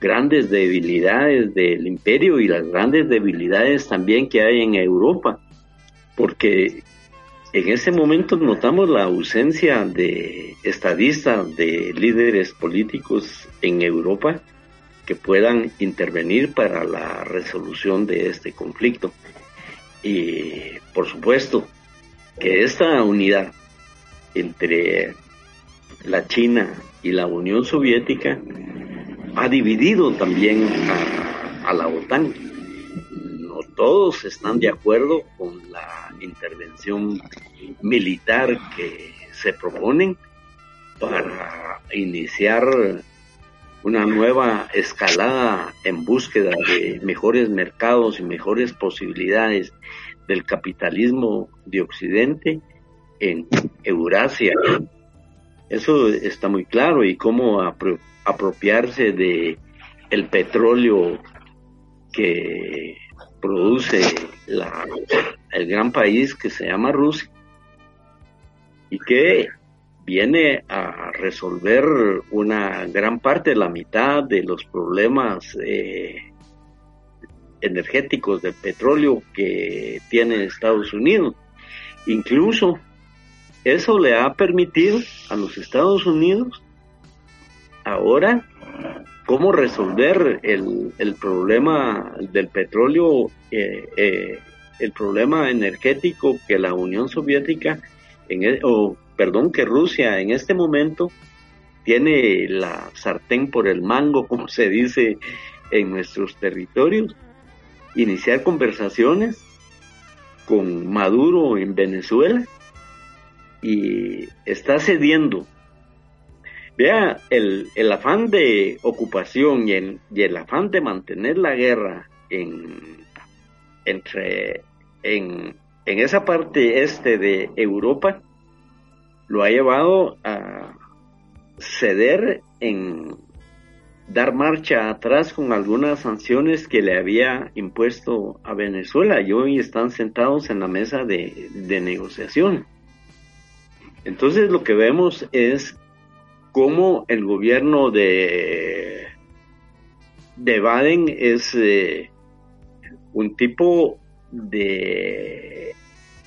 grandes debilidades del imperio y las grandes debilidades también que hay en Europa, porque en ese momento notamos la ausencia de estadistas, de líderes políticos en Europa que puedan intervenir para la resolución de este conflicto. Y por supuesto que esta unidad entre la China y la Unión Soviética ha dividido también a, la OTAN. No todos están de acuerdo con la intervención militar que se proponen para iniciar una nueva escalada en búsqueda de mejores mercados y mejores posibilidades del capitalismo de Occidente en Eurasia. Eso está muy claro y cómo apropiarse de el petróleo que produce el gran país que se llama Rusia y que viene a resolver una gran parte, la mitad de los problemas eh, energéticos del petróleo que tiene Estados Unidos. Incluso eso le ha permitido a los Estados Unidos ahora cómo resolver el, problema del petróleo, eh, eh, el problema energético que la Unión Soviética, en e, o perdón, que Rusia en este momento tiene la sartén por el mango, como se dice en nuestros territorios, iniciar conversaciones con Maduro en Venezuela y está cediendo Vea, el, el afán de ocupación y el, y el, afán de mantener la guerra en, entre, en, en esa parte este de Europa lo ha llevado a ceder en dar marcha atrás con algunas sanciones que le había impuesto a Venezuela y hoy están sentados en la mesa de, de negociación. Entonces lo que vemos es cómo el gobierno de, de Baden es eh, un tipo de,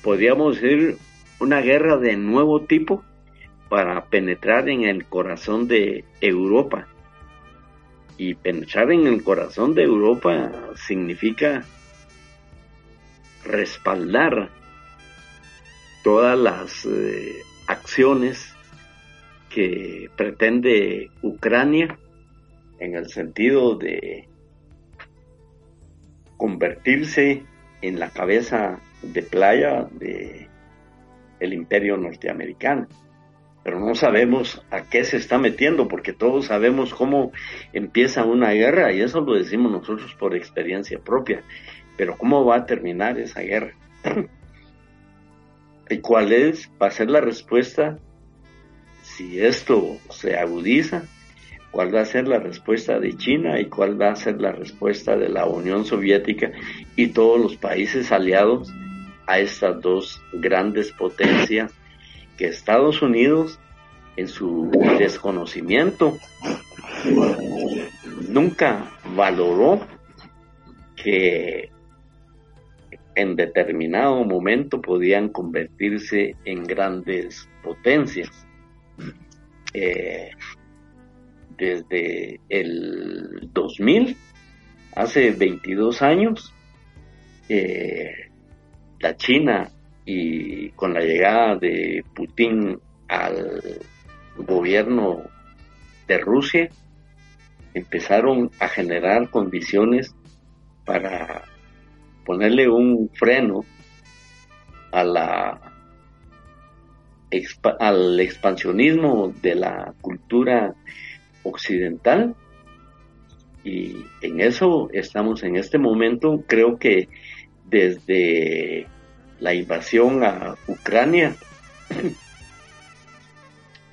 podríamos decir, una guerra de nuevo tipo para penetrar en el corazón de Europa. Y penetrar en el corazón de Europa significa respaldar todas las eh, acciones que pretende Ucrania en el sentido de convertirse en la cabeza de playa de el imperio norteamericano. Pero no sabemos a qué se está metiendo, porque todos sabemos cómo empieza una guerra, y eso lo decimos nosotros por experiencia propia. Pero ¿cómo va a terminar esa guerra? ¿Y cuál es, va a ser la respuesta si esto se agudiza? ¿Cuál va a ser la respuesta de China y cuál va a ser la respuesta de la Unión Soviética y todos los países aliados a estas dos grandes potencias que Estados Unidos en su desconocimiento nunca valoró que en determinado momento podían convertirse en grandes potencias. Eh, desde el 2000, hace 22 años, eh, la China y con la llegada de Putin al gobierno de Rusia, empezaron a generar condiciones para ponerle un freno a la al expansionismo de la cultura occidental y en eso estamos en este momento creo que desde la invasión a Ucrania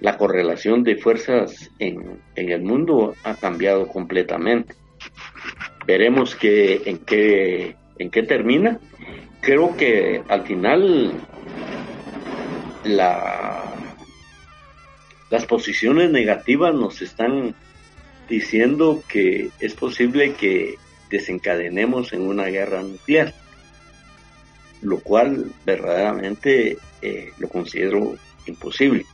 la correlación de fuerzas en, el mundo ha cambiado completamente. Veremos que, en, qué, en qué termina. Creo que al final la, las posiciones negativas nos están diciendo que es posible que desencadenemos en una guerra nuclear, lo cual verdaderamente eh, lo considero imposible.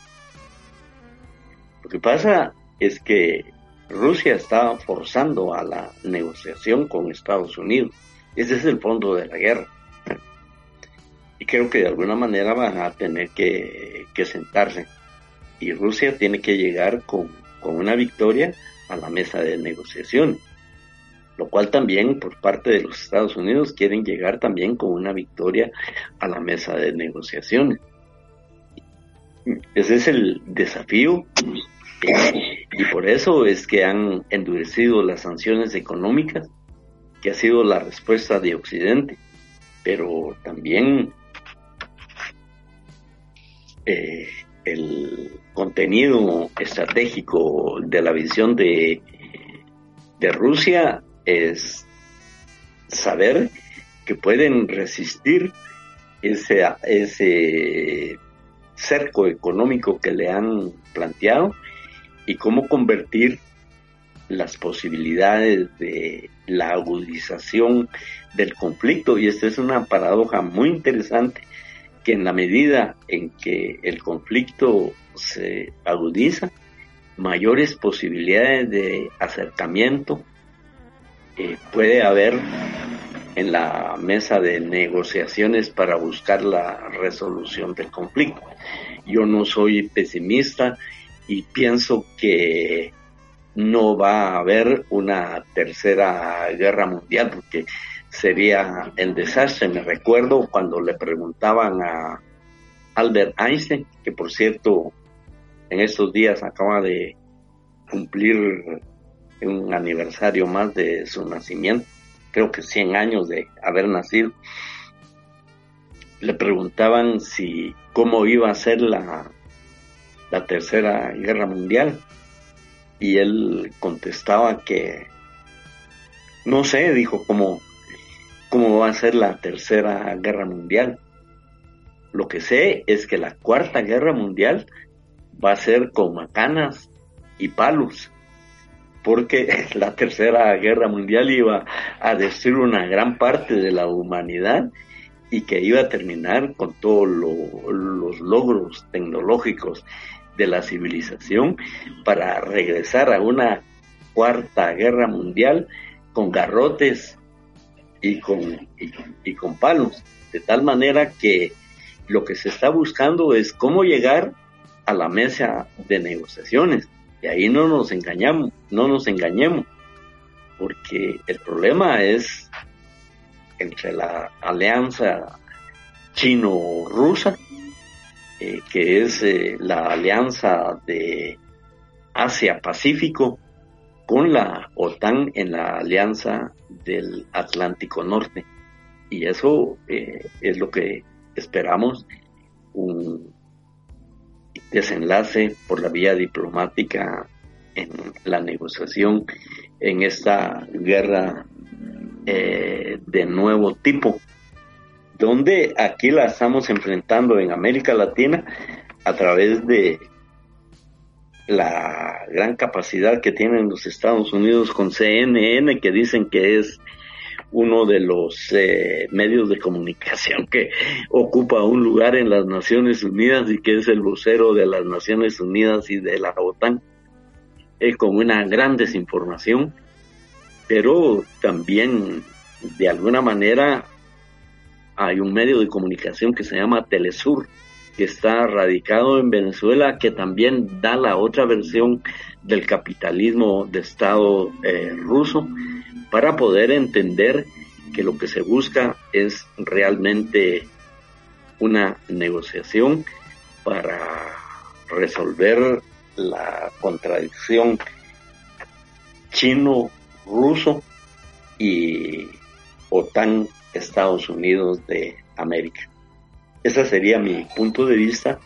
Lo que pasa es que Rusia está forzando a la negociación con Estados Unidos. Ese es el fondo de la guerra. Y creo que de alguna manera van a tener que, sentarse. Y Rusia tiene que llegar con, con una victoria a la mesa de negociación. Lo cual también por parte de los Estados Unidos quieren llegar también con una victoria a la mesa de negociaciones. Ese es el desafío y por eso es que han endurecido las sanciones económicas, que ha sido la respuesta de Occidente, pero también eh, el contenido estratégico de la visión de, de Rusia es saber que pueden resistir ese, ese cerco económico que le han planteado y cómo convertir las posibilidades de la agudización del conflicto. Y esta es una paradoja muy interesante, que en la medida en que el conflicto se agudiza, mayores posibilidades de acercamiento eh, puede haber en la mesa de negociaciones para buscar la resolución del conflicto. Yo no soy pesimista y pienso que no va a haber una tercera guerra mundial porque sería el desastre. Me recuerdo cuando le preguntaban a Albert Einstein, que por cierto en estos días acaba de cumplir un aniversario más de su nacimiento, creo que 100 años de haber nacido. Le preguntaban si cómo iba a ser la la Tercera Guerra Mundial. Y él contestaba que, no sé, dijo, cómo, cómo va a ser la Tercera Guerra Mundial. Lo que sé es que la Cuarta Guerra Mundial va a ser con macanas y palos, porque la Tercera Guerra Mundial iba a destruir una gran parte de la humanidad y que iba a terminar con todos los logros tecnológicos de la civilización para regresar a una cuarta guerra mundial con garrotes y con, y, con palos, de tal manera que lo que se está buscando es cómo llegar a la mesa de negociaciones. Y ahí no nos engañamos, no nos engañemos, porque el problema es entre la alianza chino-rusa eh, que es eh, la alianza de Asia-Pacífico con la OTAN en la alianza del Atlántico Norte. Y eso eh, es lo que esperamos, un desenlace por la vía diplomática en la negociación en esta guerra eh, de nuevo tipo, donde aquí la estamos enfrentando en América Latina a través de la gran capacidad que tienen los Estados Unidos con CNN, que dicen que es uno de los eh, medios de comunicación que ocupa un lugar en las Naciones Unidas y que es el vocero de las Naciones Unidas y de la OTAN, eh, con una gran desinformación, pero también de alguna manera hay un medio de comunicación que se llama Telesur, que está radicado en Venezuela, que también da la otra versión del capitalismo de Estado eh, ruso, para poder entender que lo que se busca es realmente una negociación para resolver la contradicción chino-ruso y OTAN Estados Unidos de América. Ese sería mi punto de vista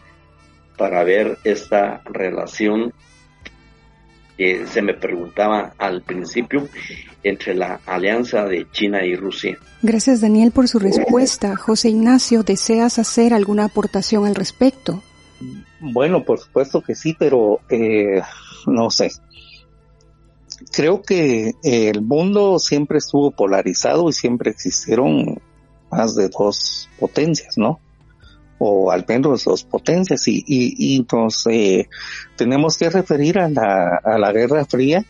para ver esta relación que se me preguntaba al principio entre la alianza de China y Rusia. Gracias Daniel por su respuesta. José Ignacio, ¿deseas hacer alguna aportación al respecto? Bueno, por supuesto que sí, pero eh, no sé. Creo que el mundo siempre estuvo polarizado y siempre existieron más de dos potencias, ¿no? O al menos dos potencias. Y, y, entonces tenemos que referir a la, a la Guerra Fría,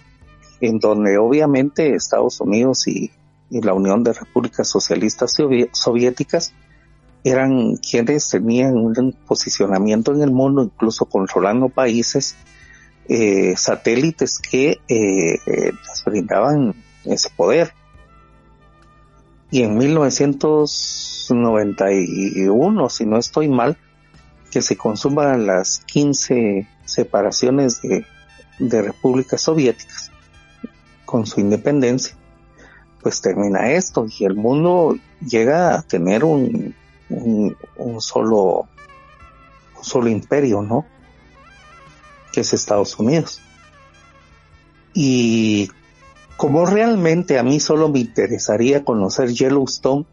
en donde obviamente Estados Unidos y, y la Unión de Repúblicas Socialistas Soviéticas eran quienes tenían un posicionamiento en el mundo, incluso controlando países, eh, satélites que eh, les brindaban ese poder. Y en 1991, si no estoy mal, que se consuman las 15 separaciones de, repúblicas soviéticas con su independencia, pues termina esto y el mundo llega a tener un, un, solo, un solo imperio, ¿no? Que es Estados Unidos. Y como realmente a mí solo me interesaría conocer Yellowstone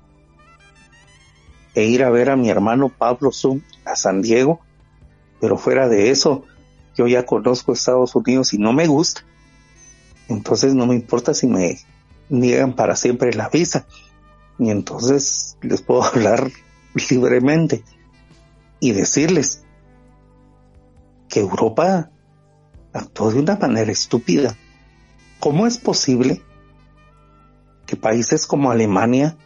e ir a ver a mi hermano Pablo Zoom a San Diego, pero fuera de eso, yo ya conozco Estados Unidos y no me gusta. Entonces no me importa si me niegan para siempre la visa. Y entonces les puedo hablar libremente y decirles que Europa actuó de una manera estúpida. ¿Cómo es posible que países como Alemania,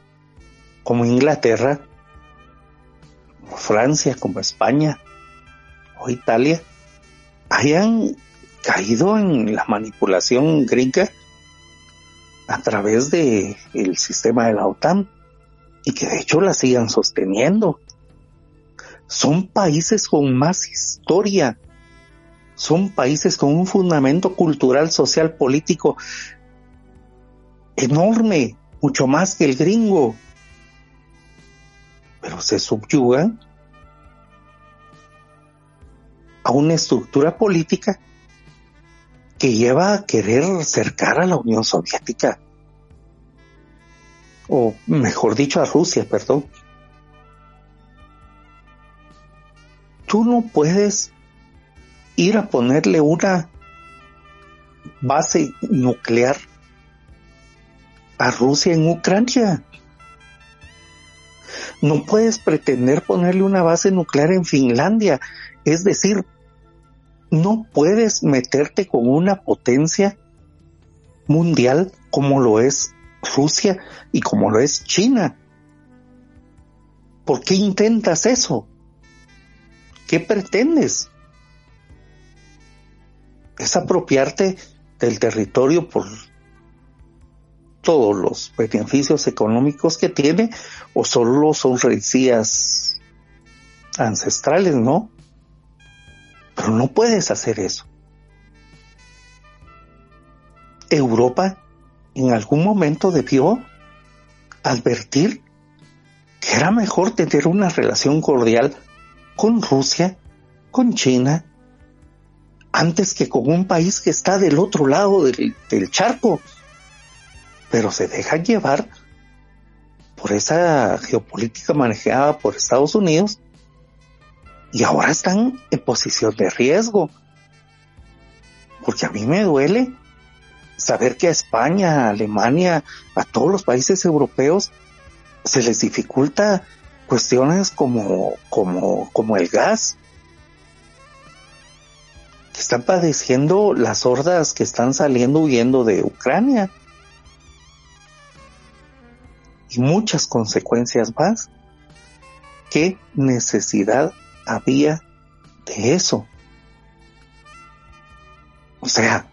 como Inglaterra, como Francia, como España o Italia hayan caído en la manipulación gringa a través de el sistema de la OTAN? y que de hecho la sigan sosteniendo. Son países con más historia, son países con un fundamento cultural, social, político enorme, mucho más que el gringo, pero se subyugan a una estructura política que lleva a querer cercar a la Unión Soviética o mejor dicho a Rusia, perdón. Tú no puedes ir a ponerle una base nuclear a Rusia en Ucrania. No puedes pretender ponerle una base nuclear en Finlandia. Es decir, no puedes meterte con una potencia mundial como lo es Rusia y como lo es China. ¿Por qué intentas eso? ¿Qué pretendes? ¿Es apropiarte del territorio por todos los beneficios económicos que tiene o solo son rencillas ancestrales, no? Pero no puedes hacer eso. Europa en algún momento debió advertir que era mejor tener una relación cordial con Rusia, con China, antes que con un país que está del otro lado del, charco. Pero se dejan llevar por esa geopolítica manejada por Estados Unidos y ahora están en posición de riesgo. Porque a mí me duele saber que a España, a Alemania, a todos los países europeos se les dificulta cuestiones como, como, como el gas. Están padeciendo las hordas que están saliendo huyendo de Ucrania. Y muchas consecuencias más. ¿Qué necesidad había de eso? O sea,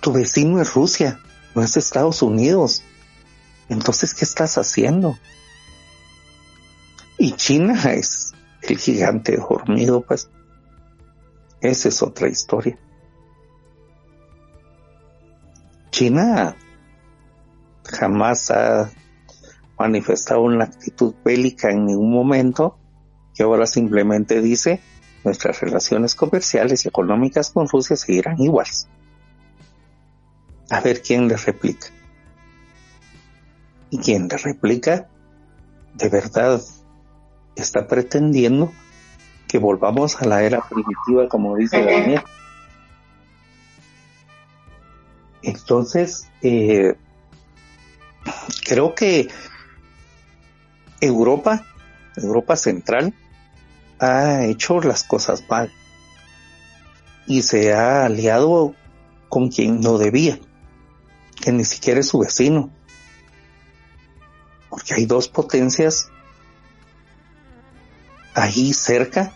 tu vecino es Rusia, no es Estados Unidos. Entonces, ¿qué estás haciendo? Y China es el gigante dormido, pues. Esa es otra historia. China jamás ha manifestado una actitud bélica en ningún momento, que ahora simplemente dice nuestras relaciones comerciales y económicas con Rusia seguirán iguales. A ver quién le replica y quien le replica de verdad está pretendiendo que volvamos a la era primitiva, como dice Daniel. Entonces, eh, creo que Europa, Europa Central, ha hecho las cosas mal y se ha aliado con quien no debía, que ni siquiera es su vecino, porque hay dos potencias ahí cerca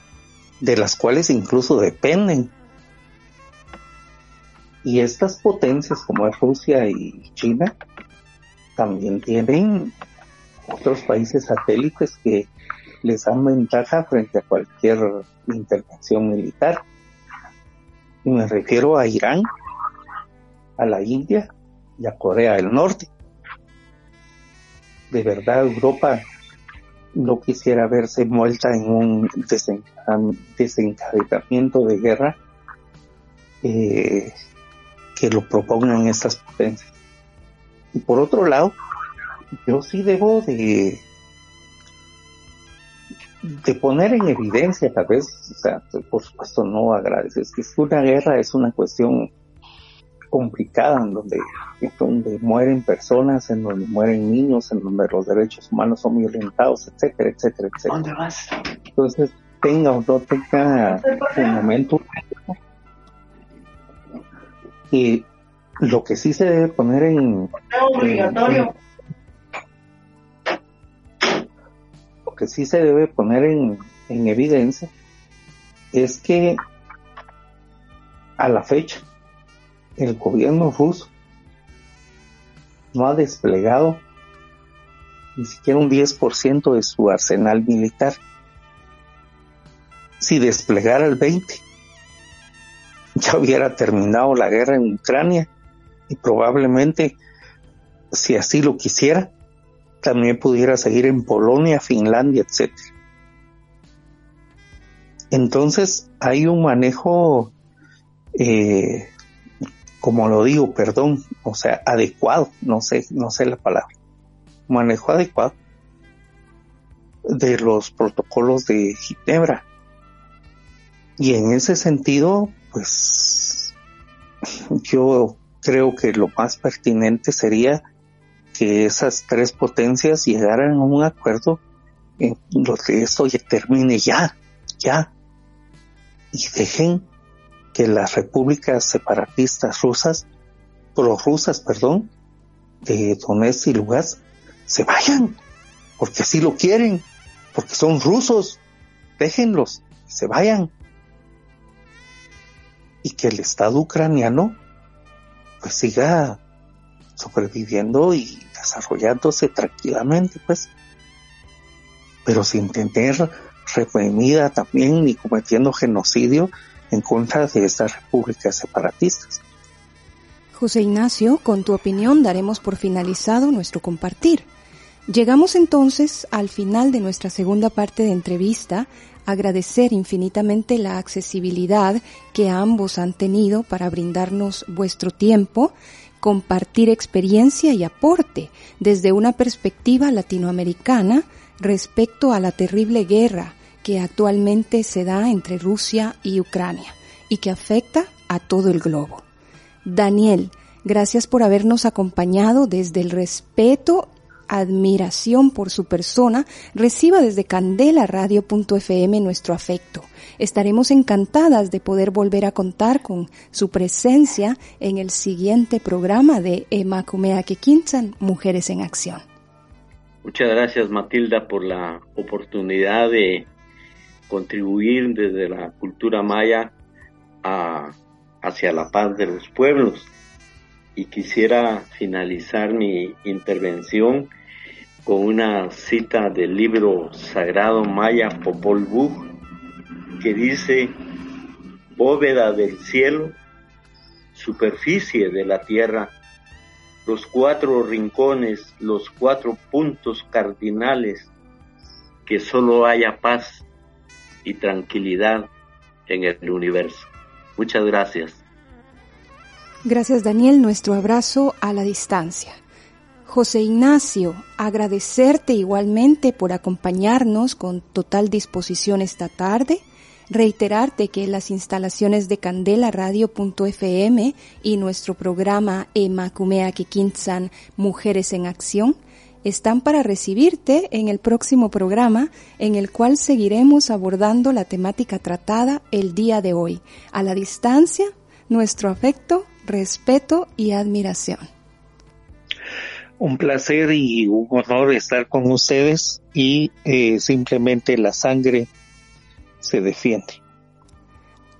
de las cuales incluso dependen. Y estas potencias como Rusia y China también tienen otros países satélites que les dan ventaja frente a cualquier intervención militar. Y me refiero a Irán, a la India y a Corea del Norte de verdad Europa no quisiera verse envuelta en un desencadenamiento de guerra eh, que lo propongan estas potencias. Y por otro lado, yo sí debo de de poner en evidencia, tal vez, o sea, por supuesto no agradeces, que una guerra es una cuestión complicada en donde, donde mueren personas, en donde mueren niños, en donde los derechos humanos son violentados, etcétera, etcétera, etcétera. ¿Dónde vas? Entonces, tenga o no tenga un momento. Y lo que sí se debe poner en... obligatorio. lo que sí se debe poner en, en evidencia es que a la fecha el gobierno ruso no ha desplegado ni siquiera un 10% de su arsenal militar. Si desplegara el 20%, ya hubiera terminado la guerra en Ucrania y probablemente, si así lo quisiera, también pudiera seguir en Polonia, Finlandia, etc. Entonces hay un manejo eh, como lo digo, perdón, o sea, adecuado, no sé, no sé la palabra, manejo adecuado de los protocolos de Ginebra. Y en ese sentido, pues yo creo que lo más pertinente sería que esas tres potencias llegaran a un acuerdo en lo que esto ya termine ya, ya, y dejen que las repúblicas separatistas rusas, prorrusas, perdón, de Donetsk y Lugansk, se vayan, porque así lo quieren, porque son rusos, déjenlos, se vayan. Y que el Estado ucraniano pues siga sobreviviendo y desarrollándose tranquilamente, pues, pero sin tener reprimida también ni cometiendo genocidio en contra de estas repúblicas separatistas. José Ignacio, con tu opinión daremos por finalizado nuestro compartir. Llegamos entonces al final de nuestra segunda parte de entrevista, agradecer infinitamente la accesibilidad que ambos han tenido para brindarnos vuestro tiempo, compartir experiencia y aporte desde una perspectiva latinoamericana respecto a la terrible guerra que actualmente se da entre Rusia y Ucrania y que afecta a todo el globo. Daniel, gracias por habernos acompañado desde el respeto admiración por su persona, reciba desde candelaradio.fm nuestro afecto. Estaremos encantadas de poder volver a contar con su presencia en el siguiente programa de Emacumea Quintan, Mujeres en Acción. Muchas gracias Matilda por la oportunidad de contribuir desde la cultura maya hacia la paz de los pueblos. Y quisiera finalizar mi intervención con una cita del libro sagrado maya Popol Vuh que dice bóveda del cielo, superficie de la tierra, los cuatro rincones, los cuatro puntos cardinales, que solo haya paz y tranquilidad en el universo. Muchas gracias. Gracias Daniel, nuestro abrazo a la distancia. José Ignacio, agradecerte igualmente por acompañarnos con total disposición esta tarde, reiterarte que las instalaciones de Candela Radio.fm y nuestro programa Emacumea Kikinsan Mujeres en Acción están para recibirte en el próximo programa en el cual seguiremos abordando la temática tratada el día de hoy, a la distancia, nuestro afecto respeto y admiración. Un placer y un honor estar con ustedes y eh, simplemente la sangre se defiende.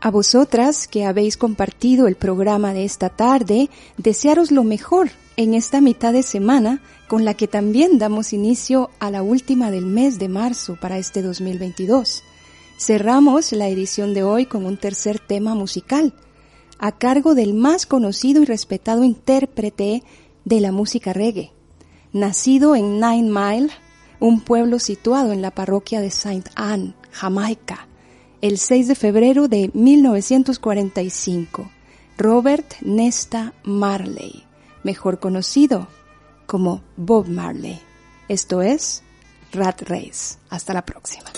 A vosotras que habéis compartido el programa de esta tarde, desearos lo mejor en esta mitad de semana con la que también damos inicio a la última del mes de marzo para este 2022. Cerramos la edición de hoy con un tercer tema musical, a cargo del más conocido y respetado intérprete de la música reggae. Nacido en Nine Mile, un pueblo situado en la parroquia de Saint Anne, Jamaica, el 6 de febrero de 1945, Robert Nesta Marley, mejor conocido como Bob Marley. Esto es Rat Race. Hasta la próxima.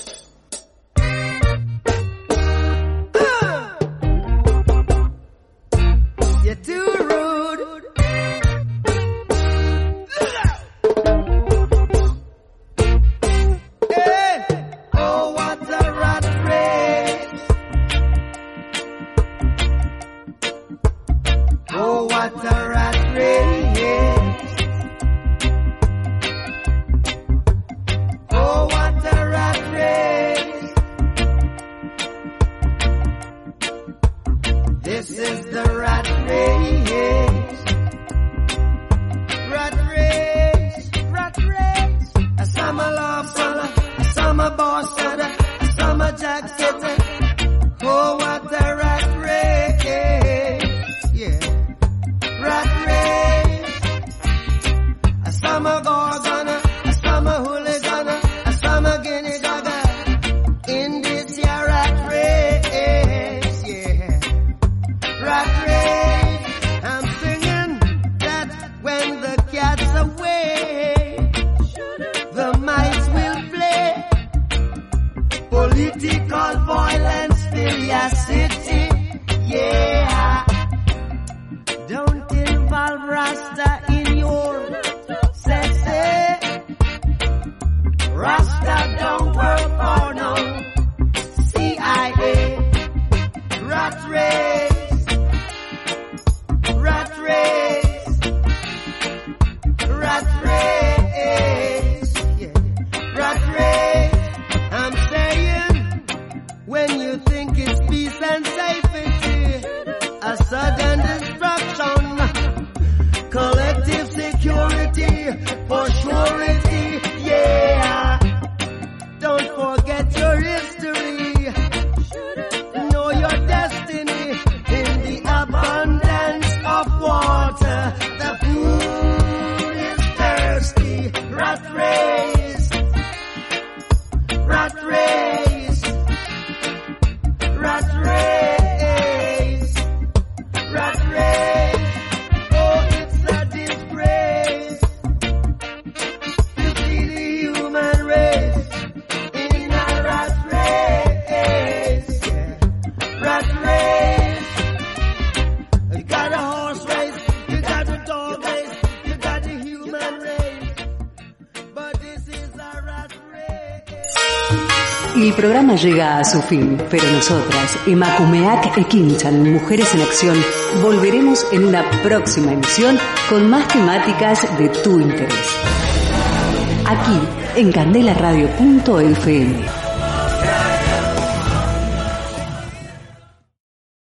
Llega a su fin, pero nosotras, Emakumeak Ekinchan, Mujeres en Acción, volveremos en una próxima emisión con más temáticas de tu interés. Aquí, en candelaradio.fm.